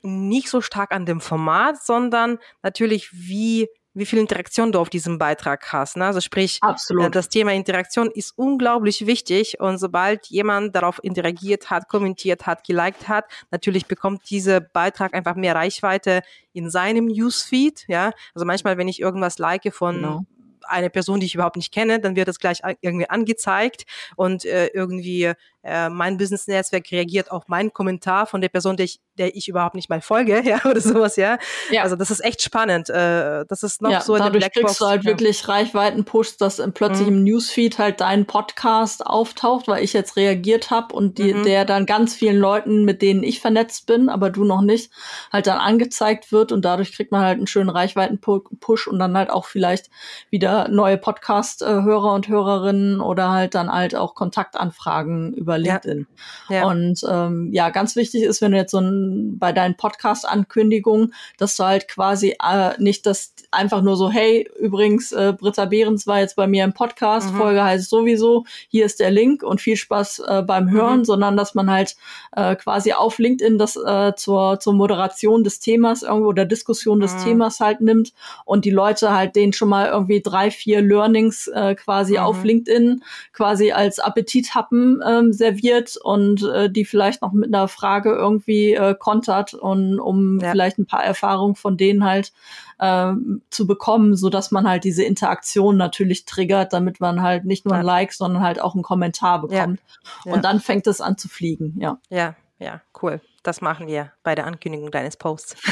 nicht so stark an dem Format, sondern natürlich, wie wie viel Interaktion du auf diesem Beitrag hast. Ne? Also sprich, äh, Absolut. das Thema Interaktion ist unglaublich wichtig und sobald jemand darauf interagiert hat, kommentiert hat, geliked hat, natürlich bekommt dieser Beitrag einfach mehr Reichweite in seinem Newsfeed. Ja, also manchmal, wenn ich irgendwas like von genau eine Person, die ich überhaupt nicht kenne, dann wird das gleich irgendwie angezeigt und äh, irgendwie äh, mein Business-Netzwerk reagiert auf meinen Kommentar von der Person, der ich, der ich überhaupt nicht mal folge, ja, oder sowas, ja. ja. Also das ist echt spannend. Äh, das ist noch ja, so eine Blackbox. kriegst du halt ja. wirklich Reichweiten-Push, dass plötzlich mhm. im Newsfeed halt dein Podcast auftaucht, weil ich jetzt reagiert habe und die, mhm. der dann ganz vielen Leuten, mit denen ich vernetzt bin, aber du noch nicht, halt dann angezeigt wird und dadurch kriegt man halt einen schönen Reichweiten-Push und dann halt auch vielleicht wieder neue Podcast-Hörer und Hörerinnen oder halt dann halt auch Kontaktanfragen über über LinkedIn. Ja. Ja. Und ähm, ja, ganz wichtig ist, wenn du jetzt so ein, bei deinen Podcast-Ankündigungen, dass du halt quasi äh, nicht das einfach nur so, hey, übrigens, äh, Britta Behrens war jetzt bei mir im Podcast, mhm. Folge heißt sowieso, hier ist der Link und viel Spaß äh, beim Hören, mhm. sondern dass man halt äh, quasi auf LinkedIn das äh, zur, zur Moderation des Themas irgendwo oder Diskussion des mhm. Themas halt nimmt und die Leute halt denen schon mal irgendwie drei, vier Learnings äh, quasi auf mhm. LinkedIn quasi als Appetithappen ähm, serviert und äh, die vielleicht noch mit einer Frage irgendwie äh, kontert und um ja. vielleicht ein paar Erfahrungen von denen halt äh, zu bekommen, so dass man halt diese Interaktion natürlich triggert, damit man halt nicht nur ein Like, sondern halt auch einen Kommentar bekommt. Ja. Und dann fängt es an zu fliegen, ja. Ja, ja, cool. Das machen wir bei der Ankündigung deines Posts.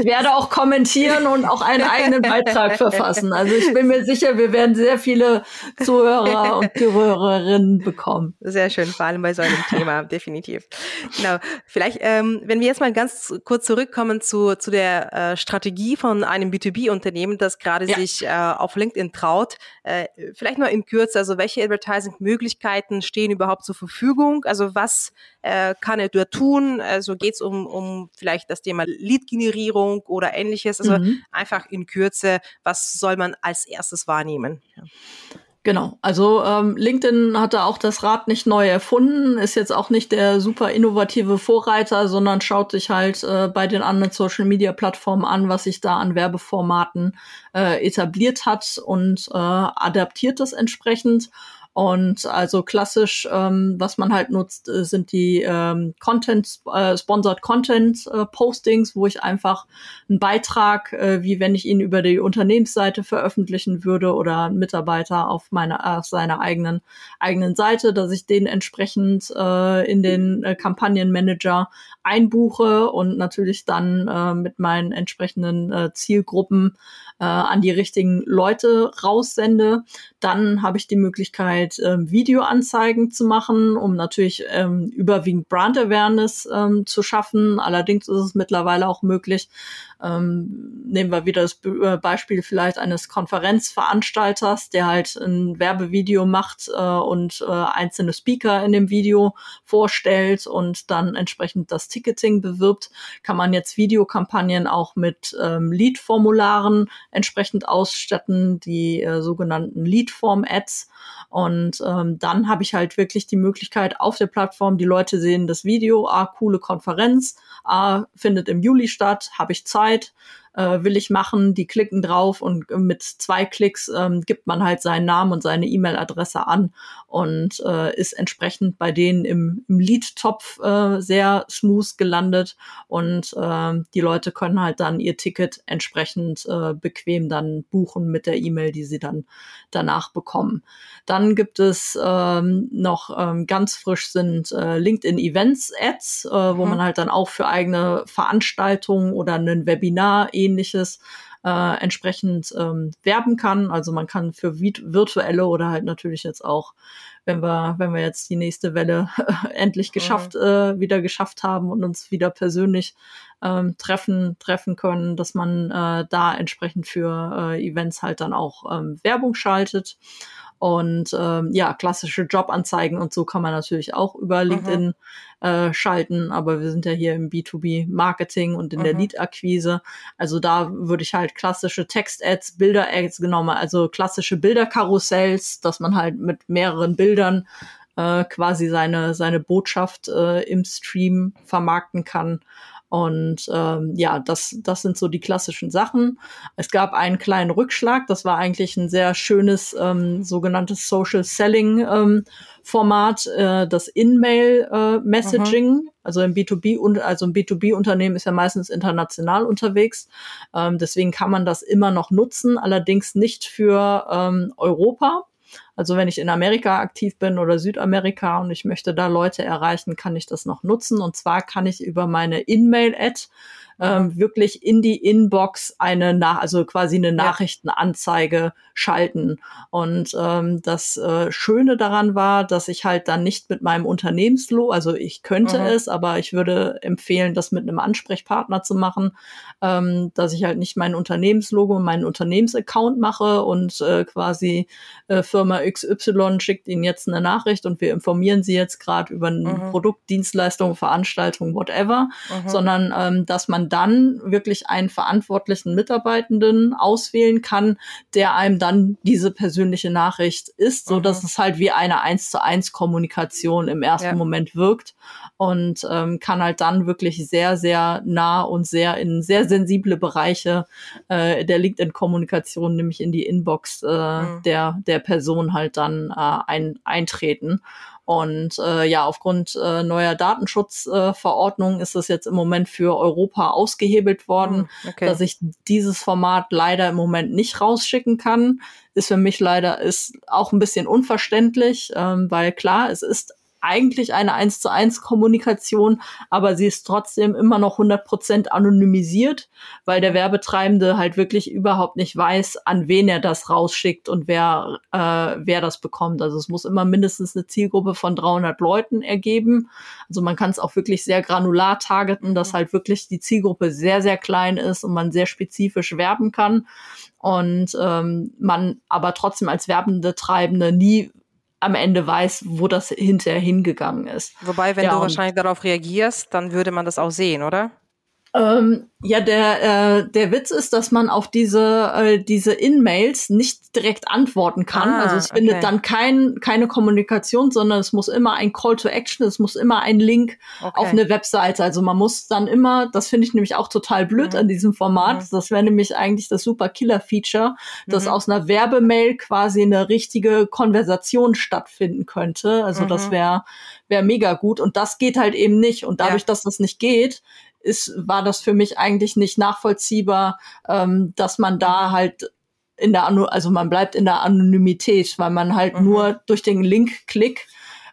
ich werde auch kommentieren und auch einen eigenen Beitrag verfassen. Also ich bin mir sicher, wir werden sehr viele Zuhörer und Zuhörerinnen bekommen. Sehr schön, vor allem bei so einem Thema, definitiv. Genau. Vielleicht, ähm, wenn wir jetzt mal ganz kurz zurückkommen zu, zu der äh, Strategie von einem B2B-Unternehmen, das gerade ja. sich äh, auf LinkedIn traut. Äh, vielleicht nur in Kürze, also welche Advertising-Möglichkeiten stehen überhaupt zur Verfügung? Also was äh, kann er dort tun? Also geht es um, um vielleicht das Thema Lead-Generierung oder ähnliches. Also mhm. einfach in Kürze, was soll man als erstes wahrnehmen? Ja. Genau, also ähm, LinkedIn hat da auch das Rad nicht neu erfunden, ist jetzt auch nicht der super innovative Vorreiter, sondern schaut sich halt äh, bei den anderen Social-Media-Plattformen an, was sich da an Werbeformaten äh, etabliert hat und äh, adaptiert das entsprechend. Und also klassisch, ähm, was man halt nutzt, äh, sind die ähm, Content, äh, Sponsored Content äh, Postings, wo ich einfach einen Beitrag, äh, wie wenn ich ihn über die Unternehmensseite veröffentlichen würde oder Mitarbeiter auf meiner auf seiner eigenen eigenen Seite, dass ich den entsprechend äh, in den äh, Kampagnenmanager einbuche und natürlich dann äh, mit meinen entsprechenden äh, Zielgruppen äh, an die richtigen Leute raussende. Dann habe ich die Möglichkeit, ähm, Videoanzeigen zu machen, um natürlich ähm, überwiegend Brand Awareness ähm, zu schaffen. Allerdings ist es mittlerweile auch möglich, ähm, nehmen wir wieder das Be äh, Beispiel vielleicht eines Konferenzveranstalters, der halt ein Werbevideo macht äh, und äh, einzelne Speaker in dem Video vorstellt und dann entsprechend das Ticketing bewirbt, kann man jetzt Videokampagnen auch mit ähm, Lead-Formularen entsprechend ausstatten, die äh, sogenannten Lead-Form-Ads. Und ähm, dann habe ich halt wirklich die Möglichkeit auf der Plattform, die Leute sehen das Video, ah, coole Konferenz, ah, findet im Juli statt, habe ich Zeit, äh, will ich machen, die klicken drauf und mit zwei Klicks ähm, gibt man halt seinen Namen und seine E-Mail-Adresse an und äh, ist entsprechend bei denen im, im Lead-Topf äh, sehr smooth gelandet und äh, die Leute können halt dann ihr Ticket entsprechend äh, bequem dann buchen mit der E-Mail, die sie dann danach bekommen. Dann gibt es ähm, noch ähm, ganz frisch sind äh, LinkedIn Events Ads, äh, wo mhm. man halt dann auch für eigene Veranstaltungen oder ein Webinar ähnliches äh, entsprechend ähm, werben kann. Also man kann für virtuelle oder halt natürlich jetzt auch, wenn wir, wenn wir jetzt die nächste Welle endlich mhm. geschafft, mhm. äh, wieder geschafft haben und uns wieder persönlich ähm, treffen, treffen können, dass man äh, da entsprechend für äh, Events halt dann auch ähm, Werbung schaltet. Und ähm, ja, klassische Jobanzeigen und so kann man natürlich auch über mhm. LinkedIn mhm. äh, schalten, aber wir sind ja hier im B2B-Marketing und in mhm. der Lead-Akquise. Also da würde ich halt klassische Text-Ads, Bilder-Ads genommen, also klassische Bilderkarussells, dass man halt mit mehreren Bildern äh, quasi seine, seine Botschaft äh, im Stream vermarkten kann. Und ähm, ja, das, das sind so die klassischen Sachen. Es gab einen kleinen Rückschlag. Das war eigentlich ein sehr schönes ähm, sogenanntes Social Selling ähm, Format, äh, das In-Mail äh, Messaging. Mhm. Also im B2B und also ein B2B-Unternehmen ist ja meistens international unterwegs. Ähm, deswegen kann man das immer noch nutzen, allerdings nicht für ähm, Europa. Also wenn ich in Amerika aktiv bin oder Südamerika und ich möchte da Leute erreichen, kann ich das noch nutzen. Und zwar kann ich über meine In-Mail-Ad ähm, wirklich in die Inbox eine nach, also quasi eine Nachrichtenanzeige schalten. Und ähm, das äh, Schöne daran war, dass ich halt dann nicht mit meinem Unternehmenslogo, also ich könnte mhm. es, aber ich würde empfehlen, das mit einem Ansprechpartner zu machen, ähm, dass ich halt nicht mein Unternehmenslogo und meinen Unternehmensaccount mache und äh, quasi äh, Firma XY schickt Ihnen jetzt eine Nachricht und wir informieren Sie jetzt gerade über ein mhm. Produkt, Dienstleistung, Veranstaltung, whatever, mhm. sondern ähm, dass man dann wirklich einen verantwortlichen Mitarbeitenden auswählen kann, der einem dann diese persönliche Nachricht ist, so dass mhm. es halt wie eine eins zu eins Kommunikation im ersten ja. Moment wirkt und ähm, kann halt dann wirklich sehr, sehr nah und sehr in sehr sensible Bereiche äh, der LinkedIn-Kommunikation, nämlich in die Inbox äh, mhm. der, der Person halt dann äh, ein, eintreten. Und äh, ja, aufgrund äh, neuer Datenschutzverordnungen äh, ist das jetzt im Moment für Europa ausgehebelt worden, hm, okay. dass ich dieses Format leider im Moment nicht rausschicken kann. Ist für mich leider ist auch ein bisschen unverständlich, ähm, weil klar, es ist eigentlich eine eins zu eins Kommunikation, aber sie ist trotzdem immer noch 100 Prozent anonymisiert, weil der Werbetreibende halt wirklich überhaupt nicht weiß, an wen er das rausschickt und wer, äh, wer das bekommt. Also es muss immer mindestens eine Zielgruppe von 300 Leuten ergeben. Also man kann es auch wirklich sehr granular targeten, dass halt wirklich die Zielgruppe sehr, sehr klein ist und man sehr spezifisch werben kann und ähm, man aber trotzdem als werbende Treibende nie am Ende weiß, wo das hinterher hingegangen ist. Wobei, wenn ja, du wahrscheinlich darauf reagierst, dann würde man das auch sehen, oder? Ähm, ja, der, äh, der Witz ist, dass man auf diese, äh, diese In-Mails nicht direkt antworten kann. Ah, also es okay. findet dann kein, keine Kommunikation, sondern es muss immer ein Call to Action, es muss immer ein Link okay. auf eine Webseite. Also man muss dann immer, das finde ich nämlich auch total blöd mhm. an diesem Format, mhm. das wäre nämlich eigentlich das super Killer-Feature, dass mhm. aus einer Werbemail quasi eine richtige Konversation stattfinden könnte. Also das mhm. wäre wäre mega gut. Und das geht halt eben nicht. Und dadurch, ja. dass das nicht geht, ist, war das für mich eigentlich nicht nachvollziehbar, ähm, dass man da halt in der, also man bleibt in der Anonymität, weil man halt mhm. nur durch den Link-Klick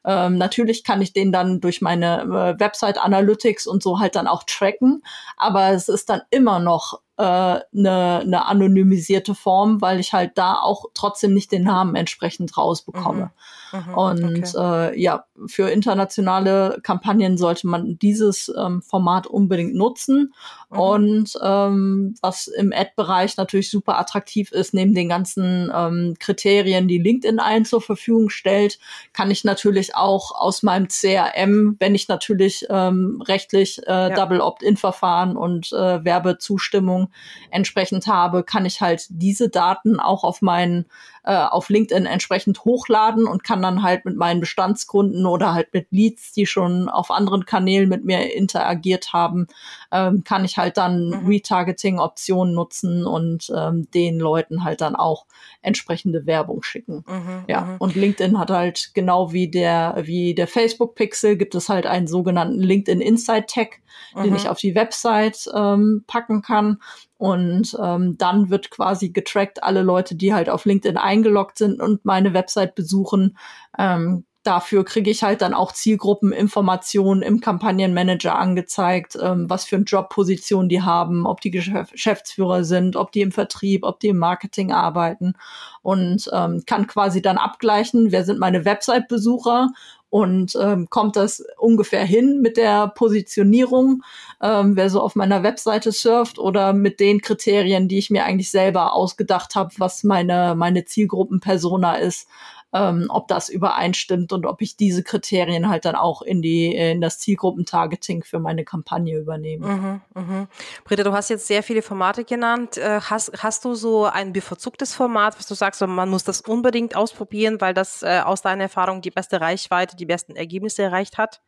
ähm, natürlich kann ich den dann durch meine äh, Website Analytics und so halt dann auch tracken, aber es ist dann immer noch eine, äh, eine anonymisierte Form, weil ich halt da auch trotzdem nicht den Namen entsprechend rausbekomme. Mhm. Mhm. Und okay. äh, ja, für internationale Kampagnen sollte man dieses ähm, Format unbedingt nutzen. Mhm. Und ähm, was im Ad-Bereich natürlich super attraktiv ist, neben den ganzen ähm, Kriterien, die LinkedIn allen zur Verfügung stellt, kann ich natürlich auch aus meinem CRM, wenn ich natürlich ähm, rechtlich äh, ja. Double Opt-in-Verfahren und äh, Werbezustimmung entsprechend habe, kann ich halt diese Daten auch auf meinen äh, auf LinkedIn entsprechend hochladen und kann dann halt mit meinen Bestandskunden oder halt mit Leads, die schon auf anderen Kanälen mit mir interagiert haben, ähm, kann ich halt dann mhm. Retargeting-Optionen nutzen und ähm, den Leuten halt dann auch entsprechende Werbung schicken. Mhm, ja, mhm. und LinkedIn hat halt genau wie der wie der Facebook Pixel gibt es halt einen sogenannten LinkedIn Inside Tag, den ich mhm. auf die Website ähm, packen kann und ähm, dann wird quasi getrackt, alle Leute, die halt auf LinkedIn eingeloggt sind und meine Website besuchen. Ähm, dafür kriege ich halt dann auch Zielgruppeninformationen im Kampagnenmanager angezeigt, ähm, was für eine Jobposition die haben, ob die Geschäftsführer sind, ob die im Vertrieb, ob die im Marketing arbeiten und ähm, kann quasi dann abgleichen, wer sind meine Website-Besucher und ähm, kommt das ungefähr hin mit der Positionierung, ähm, wer so auf meiner Webseite surft oder mit den Kriterien, die ich mir eigentlich selber ausgedacht habe, was meine, meine Zielgruppenpersona ist, ähm, ob das übereinstimmt und ob ich diese Kriterien halt dann auch in die in das Zielgruppentargeting für meine Kampagne übernehme. Mhm, mhm. Britta, du hast jetzt sehr viele Formate genannt. Äh, hast, hast du so ein bevorzugtes Format, was du sagst, man muss das unbedingt ausprobieren, weil das äh, aus deiner Erfahrung die beste Reichweite, die besten Ergebnisse erreicht hat?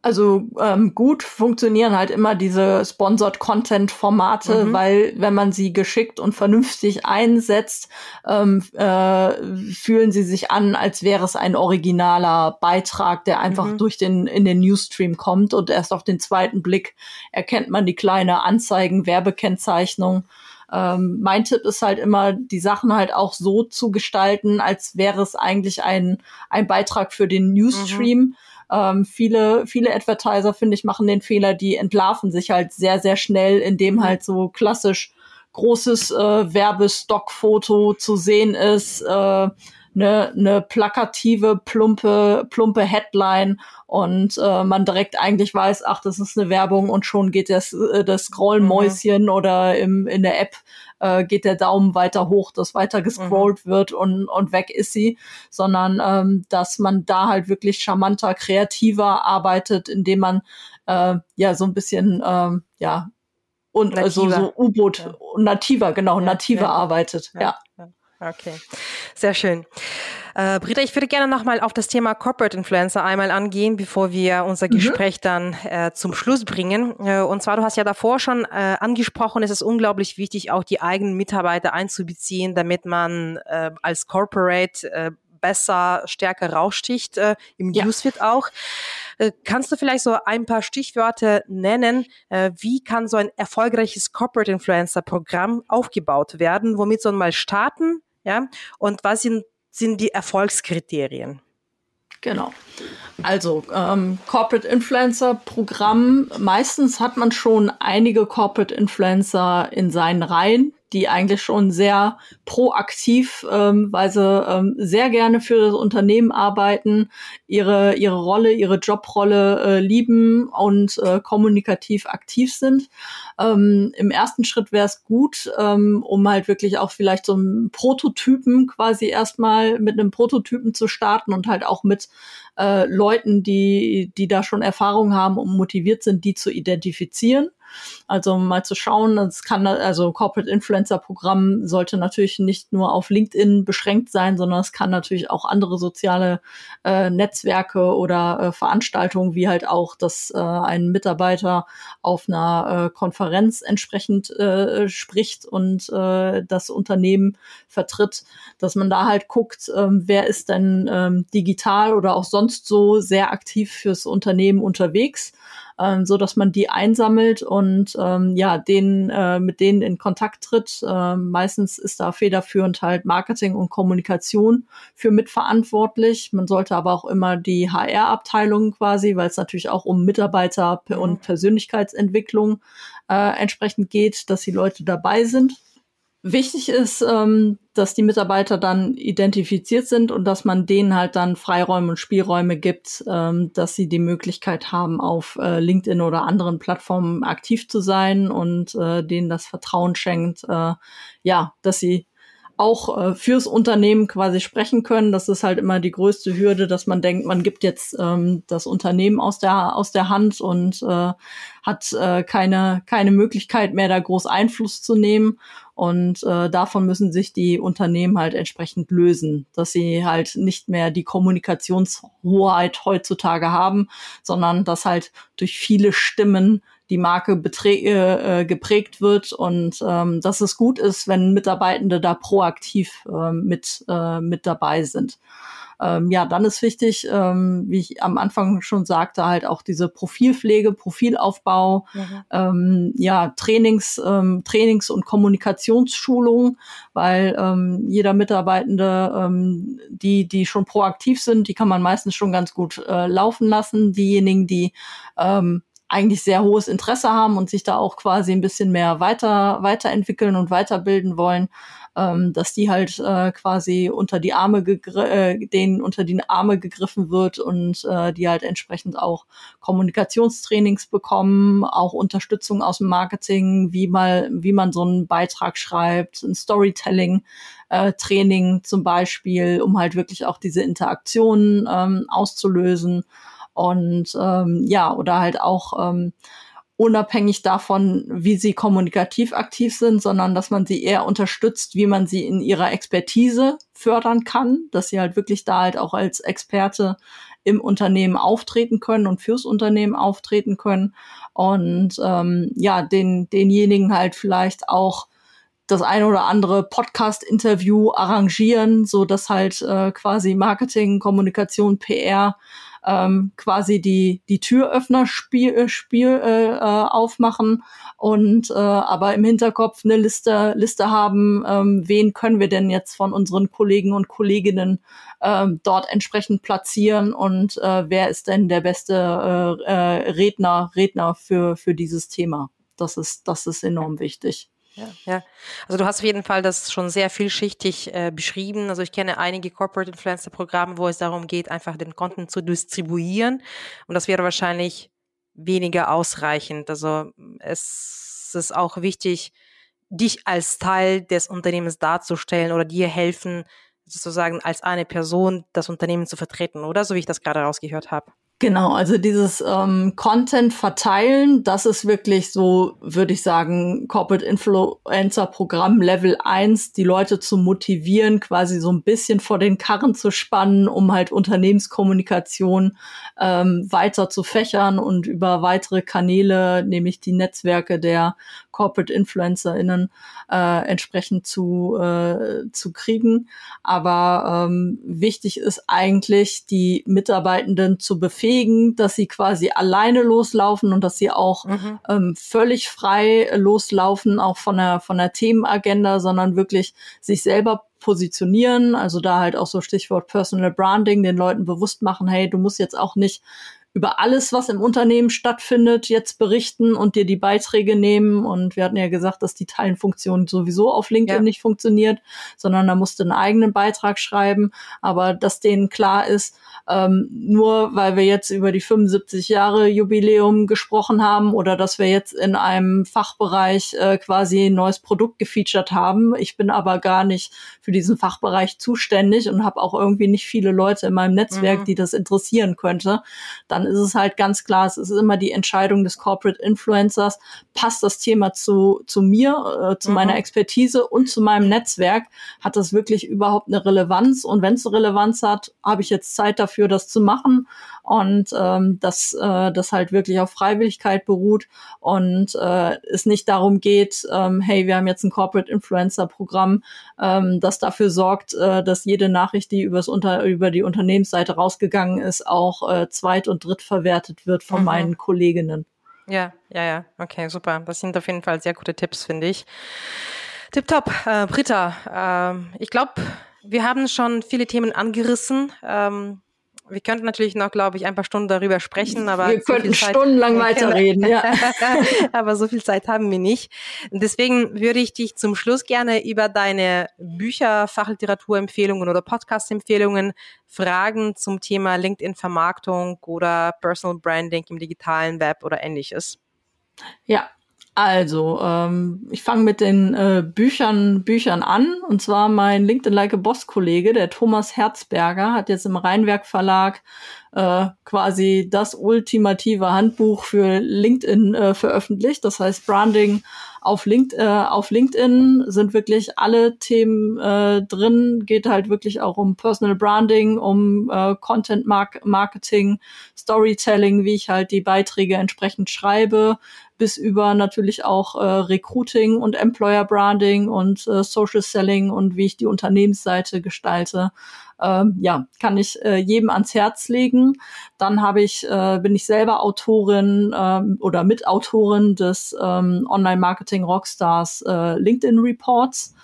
Also ähm, gut funktionieren halt immer diese Sponsored Content Formate, mhm. weil wenn man sie geschickt und vernünftig einsetzt, ähm, äh, fühlen sie sich an, als wäre es ein originaler Beitrag, der einfach mhm. durch den in den Newsstream kommt und erst auf den zweiten Blick erkennt man die kleine Anzeigen Werbekennzeichnung. Ähm, mein Tipp ist halt immer, die Sachen halt auch so zu gestalten, als wäre es eigentlich ein, ein Beitrag für den Newsstream. Mhm ähm, viele, viele Advertiser, finde ich, machen den Fehler, die entlarven sich halt sehr, sehr schnell, indem mhm. halt so klassisch großes äh, Werbestockfoto zu sehen ist, äh, eine, eine plakative, plumpe, plumpe Headline und äh, man direkt eigentlich weiß, ach, das ist eine Werbung und schon geht das, äh, das Scrollmäuschen mhm. oder im, in der App äh, geht der Daumen weiter hoch, dass weiter gescrollt mhm. wird und, und weg ist sie, sondern ähm, dass man da halt wirklich charmanter, kreativer arbeitet, indem man äh, ja so ein bisschen ähm, ja und also so U-Boot ja. nativer, genau, ja, nativer ja. arbeitet. ja. Okay, sehr schön. Äh, Britta, ich würde gerne nochmal auf das Thema Corporate Influencer einmal angehen, bevor wir unser mhm. Gespräch dann äh, zum Schluss bringen. Äh, und zwar, du hast ja davor schon äh, angesprochen, es ist unglaublich wichtig, auch die eigenen Mitarbeiter einzubeziehen, damit man äh, als Corporate äh, besser, stärker raussticht, äh, im ja. Newsfeed auch. Äh, kannst du vielleicht so ein paar Stichwörter nennen? Äh, wie kann so ein erfolgreiches Corporate Influencer Programm aufgebaut werden? Womit soll man mal starten? Ja? Und was sind, sind die Erfolgskriterien? Genau. Also ähm, Corporate Influencer Programm. Meistens hat man schon einige Corporate Influencer in seinen Reihen, die eigentlich schon sehr proaktiv, ähm, weil sie ähm, sehr gerne für das Unternehmen arbeiten, ihre, ihre Rolle, ihre Jobrolle äh, lieben und äh, kommunikativ aktiv sind. Ähm, Im ersten Schritt wäre es gut, ähm, um halt wirklich auch vielleicht so einen Prototypen quasi erstmal mit einem Prototypen zu starten und halt auch mit äh, Leuten, die, die da schon Erfahrung haben und motiviert sind, die zu identifizieren. Also mal zu schauen, das kann also Corporate Influencer Programm sollte natürlich nicht nur auf LinkedIn beschränkt sein, sondern es kann natürlich auch andere soziale äh, Netzwerke oder äh, Veranstaltungen, wie halt auch, dass äh, ein Mitarbeiter auf einer äh, Konferenz entsprechend äh, spricht und äh, das Unternehmen vertritt, dass man da halt guckt, ähm, wer ist denn ähm, digital oder auch sonst so sehr aktiv fürs Unternehmen unterwegs ähm, so dass man die einsammelt und ähm, ja, denen, äh, mit denen in Kontakt tritt. Ähm, meistens ist da federführend halt Marketing und Kommunikation für mitverantwortlich. Man sollte aber auch immer die HR-Abteilung quasi, weil es natürlich auch um Mitarbeiter und Persönlichkeitsentwicklung äh, entsprechend geht, dass die Leute dabei sind. Wichtig ist, ähm, dass die Mitarbeiter dann identifiziert sind und dass man denen halt dann Freiräume und Spielräume gibt, ähm, dass sie die Möglichkeit haben, auf äh, LinkedIn oder anderen Plattformen aktiv zu sein und äh, denen das Vertrauen schenkt, äh, ja, dass sie auch äh, fürs Unternehmen quasi sprechen können. Das ist halt immer die größte Hürde, dass man denkt, man gibt jetzt ähm, das Unternehmen aus der aus der Hand und äh, hat äh, keine keine Möglichkeit mehr, da groß Einfluss zu nehmen. Und äh, davon müssen sich die Unternehmen halt entsprechend lösen, dass sie halt nicht mehr die Kommunikationshoheit heutzutage haben, sondern dass halt durch viele Stimmen die Marke äh, geprägt wird und ähm, dass es gut ist, wenn Mitarbeitende da proaktiv äh, mit, äh, mit dabei sind. Ähm, ja, dann ist wichtig, ähm, wie ich am Anfang schon sagte, halt auch diese Profilpflege, Profilaufbau, mhm. ähm, ja, Trainings, ähm, Trainings- und Kommunikationsschulung, weil ähm, jeder Mitarbeitende, ähm, die, die schon proaktiv sind, die kann man meistens schon ganz gut äh, laufen lassen. Diejenigen, die ähm, eigentlich sehr hohes Interesse haben und sich da auch quasi ein bisschen mehr weiter weiterentwickeln und weiterbilden wollen, ähm, dass die halt äh, quasi unter die Arme äh, denen unter die Arme gegriffen wird und äh, die halt entsprechend auch Kommunikationstrainings bekommen, auch Unterstützung aus dem Marketing, wie mal wie man so einen Beitrag schreibt, ein Storytelling. Äh, Training zum Beispiel, um halt wirklich auch diese Interaktionen ähm, auszulösen. Und ähm, ja, oder halt auch ähm, unabhängig davon, wie sie kommunikativ aktiv sind, sondern dass man sie eher unterstützt, wie man sie in ihrer Expertise fördern kann, dass sie halt wirklich da halt auch als Experte im Unternehmen auftreten können und fürs Unternehmen auftreten können. Und ähm, ja, den, denjenigen halt vielleicht auch das eine oder andere Podcast-Interview arrangieren, so dass halt äh, quasi Marketing, Kommunikation, PR ähm, quasi die, die Türöffner-Spiel äh, Spiel, äh, äh, aufmachen und äh, aber im Hinterkopf eine Liste, Liste haben, ähm, wen können wir denn jetzt von unseren Kollegen und Kolleginnen ähm, dort entsprechend platzieren und äh, wer ist denn der beste äh, äh, Redner, Redner für, für dieses Thema. Das ist, das ist enorm wichtig. Ja, ja. Also du hast auf jeden Fall das schon sehr vielschichtig äh, beschrieben. Also ich kenne einige Corporate Influencer Programme, wo es darum geht, einfach den Content zu distribuieren. Und das wäre wahrscheinlich weniger ausreichend. Also es ist auch wichtig, dich als Teil des Unternehmens darzustellen oder dir helfen, sozusagen als eine Person das Unternehmen zu vertreten, oder? So wie ich das gerade rausgehört habe. Genau, also dieses ähm, Content verteilen, das ist wirklich so, würde ich sagen, Corporate Influencer Programm Level 1, die Leute zu motivieren, quasi so ein bisschen vor den Karren zu spannen, um halt Unternehmenskommunikation ähm, weiter zu fächern und über weitere Kanäle, nämlich die Netzwerke der Corporate InfluencerInnen äh, entsprechend zu, äh, zu kriegen. Aber ähm, wichtig ist eigentlich, die Mitarbeitenden zu befähigen, dass sie quasi alleine loslaufen und dass sie auch mhm. ähm, völlig frei loslaufen, auch von der, von der Themenagenda, sondern wirklich sich selber positionieren, also da halt auch so Stichwort Personal Branding, den Leuten bewusst machen, hey, du musst jetzt auch nicht über alles, was im Unternehmen stattfindet, jetzt berichten und dir die Beiträge nehmen. Und wir hatten ja gesagt, dass die Teilenfunktion sowieso auf LinkedIn ja. nicht funktioniert, sondern da musst du einen eigenen Beitrag schreiben. Aber dass denen klar ist, ähm, nur weil wir jetzt über die 75 Jahre Jubiläum gesprochen haben oder dass wir jetzt in einem Fachbereich äh, quasi ein neues Produkt gefeatured haben. Ich bin aber gar nicht für diesen Fachbereich zuständig und habe auch irgendwie nicht viele Leute in meinem Netzwerk, mhm. die das interessieren könnte. Dann ist es halt ganz klar, es ist immer die Entscheidung des Corporate Influencers, passt das Thema zu, zu mir, äh, zu mhm. meiner Expertise und zu meinem Netzwerk, hat das wirklich überhaupt eine Relevanz? Und wenn es eine Relevanz hat, habe ich jetzt Zeit dafür, das zu machen und ähm, dass äh, das halt wirklich auf Freiwilligkeit beruht und äh, es nicht darum geht, ähm, hey, wir haben jetzt ein Corporate Influencer Programm, ähm, das dafür sorgt, äh, dass jede Nachricht, die übers Unter über die Unternehmensseite rausgegangen ist, auch äh, zweit- und drittverwertet wird von mhm. meinen Kolleginnen. Ja, ja, ja, okay, super. Das sind auf jeden Fall sehr gute Tipps, finde ich. Tipptopp, äh, Britta. Äh, ich glaube, wir haben schon viele Themen angerissen. Ähm, wir könnten natürlich noch, glaube ich, ein paar Stunden darüber sprechen, aber wir so könnten stundenlang weiterreden, ja. aber so viel Zeit haben wir nicht. Deswegen würde ich dich zum Schluss gerne über deine Bücher, Fachliteraturempfehlungen oder Podcast-Empfehlungen fragen zum Thema LinkedIn-Vermarktung oder Personal Branding im digitalen Web oder ähnliches. Ja, also, ähm, ich fange mit den äh, Büchern, Büchern an. Und zwar mein LinkedIn Like a Boss Kollege, der Thomas Herzberger, hat jetzt im Rheinwerk Verlag äh, quasi das ultimative Handbuch für LinkedIn äh, veröffentlicht. Das heißt Branding auf, Link, äh, auf LinkedIn sind wirklich alle Themen äh, drin. Geht halt wirklich auch um Personal Branding, um äh, Content Mark Marketing, Storytelling, wie ich halt die Beiträge entsprechend schreibe, bis über natürlich auch äh, Recruiting und Employer Branding und äh, Social Selling und wie ich die Unternehmensseite gestalte ähm, ja, kann ich äh, jedem ans Herz legen. Dann habe ich, äh, bin ich selber Autorin ähm, oder Mitautorin des ähm, Online-Marketing Rockstars äh, LinkedIn Reports.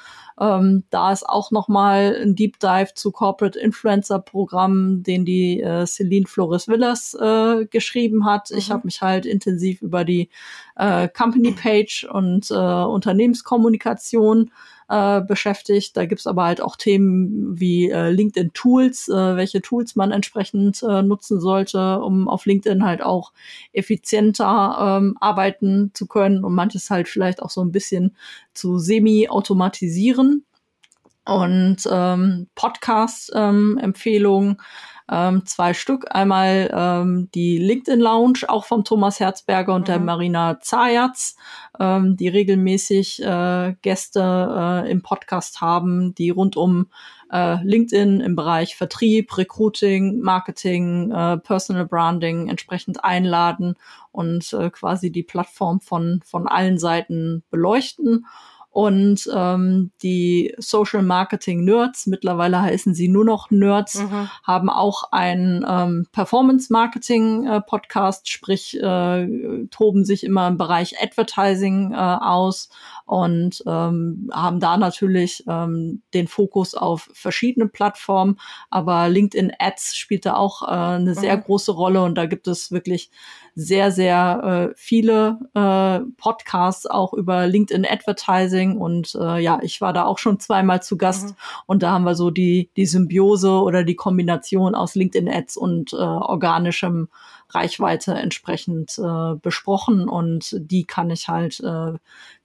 Ähm, da ist auch nochmal ein Deep Dive zu Corporate Influencer Programm, den die äh, Celine Flores Villas äh, geschrieben hat. Mhm. Ich habe mich halt intensiv über die äh, Company Page und äh, Unternehmenskommunikation äh, beschäftigt. Da gibt's aber halt auch Themen wie äh, LinkedIn Tools, äh, welche Tools man entsprechend äh, nutzen sollte, um auf LinkedIn halt auch effizienter ähm, arbeiten zu können und manches halt vielleicht auch so ein bisschen zu semi-automatisieren. Und ähm, Podcast-Empfehlungen. Ähm, ähm, zwei Stück. Einmal ähm, die LinkedIn Lounge, auch vom Thomas Herzberger und mhm. der Marina Zayatz, ähm, die regelmäßig äh, Gäste äh, im Podcast haben, die rund um äh, LinkedIn im Bereich Vertrieb, Recruiting, Marketing, äh, Personal Branding entsprechend einladen und äh, quasi die Plattform von, von allen Seiten beleuchten. Und ähm, die Social Marketing Nerds, mittlerweile heißen sie nur noch Nerds, mhm. haben auch einen ähm, Performance Marketing äh, Podcast, sprich äh, toben sich immer im Bereich Advertising äh, aus und ähm, haben da natürlich ähm, den Fokus auf verschiedene Plattformen, aber LinkedIn Ads spielt da auch äh, eine sehr mhm. große Rolle und da gibt es wirklich sehr, sehr äh, viele äh, Podcasts auch über LinkedIn Advertising und äh, ja, ich war da auch schon zweimal zu Gast mhm. und da haben wir so die, die Symbiose oder die Kombination aus LinkedIn Ads und äh, organischem Reichweite entsprechend äh, besprochen und die kann ich halt äh,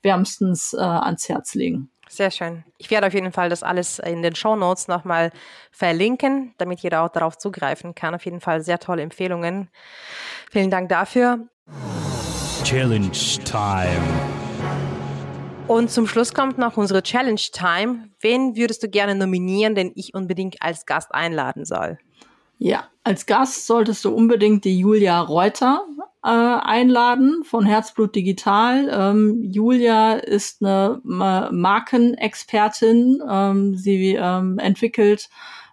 wärmstens äh, ans Herz legen. Sehr schön. Ich werde auf jeden Fall das alles in den Show Notes nochmal verlinken, damit jeder auch darauf zugreifen kann. Auf jeden Fall sehr tolle Empfehlungen. Vielen Dank dafür. Challenge Time. Und zum Schluss kommt noch unsere Challenge Time. Wen würdest du gerne nominieren, den ich unbedingt als Gast einladen soll? Ja, als Gast solltest du unbedingt die Julia Reuter äh, einladen von Herzblut Digital. Ähm, Julia ist eine äh, Markenexpertin. Ähm, sie ähm, entwickelt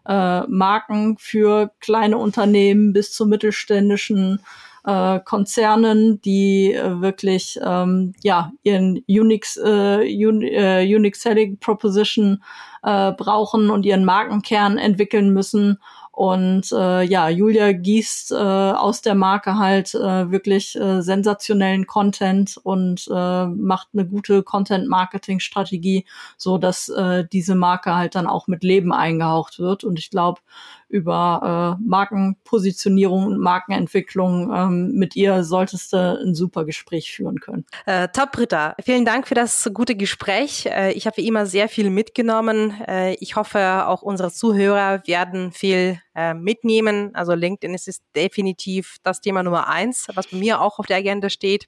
äh, Marken für kleine Unternehmen bis zu mittelständischen äh, Konzernen, die äh, wirklich ähm, ja ihren Unix äh, Un äh, Unix Selling Proposition äh, brauchen und ihren Markenkern entwickeln müssen und äh, ja, Julia gießt äh, aus der Marke halt äh, wirklich äh, sensationellen Content und äh, macht eine gute Content-Marketing-Strategie, so dass äh, diese Marke halt dann auch mit Leben eingehaucht wird. Und ich glaube, über äh, Markenpositionierung und Markenentwicklung. Ähm, mit ihr solltest du ein super Gespräch führen können. Äh, top, Britta. Vielen Dank für das gute Gespräch. Äh, ich habe immer sehr viel mitgenommen. Äh, ich hoffe, auch unsere Zuhörer werden viel äh, mitnehmen. Also LinkedIn ist, ist definitiv das Thema Nummer eins, was bei mir auch auf der Agenda steht.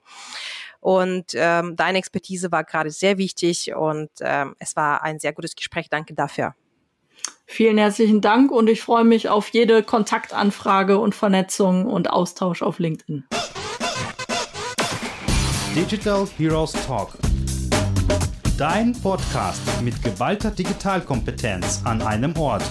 Und ähm, deine Expertise war gerade sehr wichtig und ähm, es war ein sehr gutes Gespräch. Danke dafür. Vielen herzlichen Dank und ich freue mich auf jede Kontaktanfrage und Vernetzung und Austausch auf LinkedIn. Digital Heroes Talk. Dein Podcast mit geballter Digitalkompetenz an einem Ort.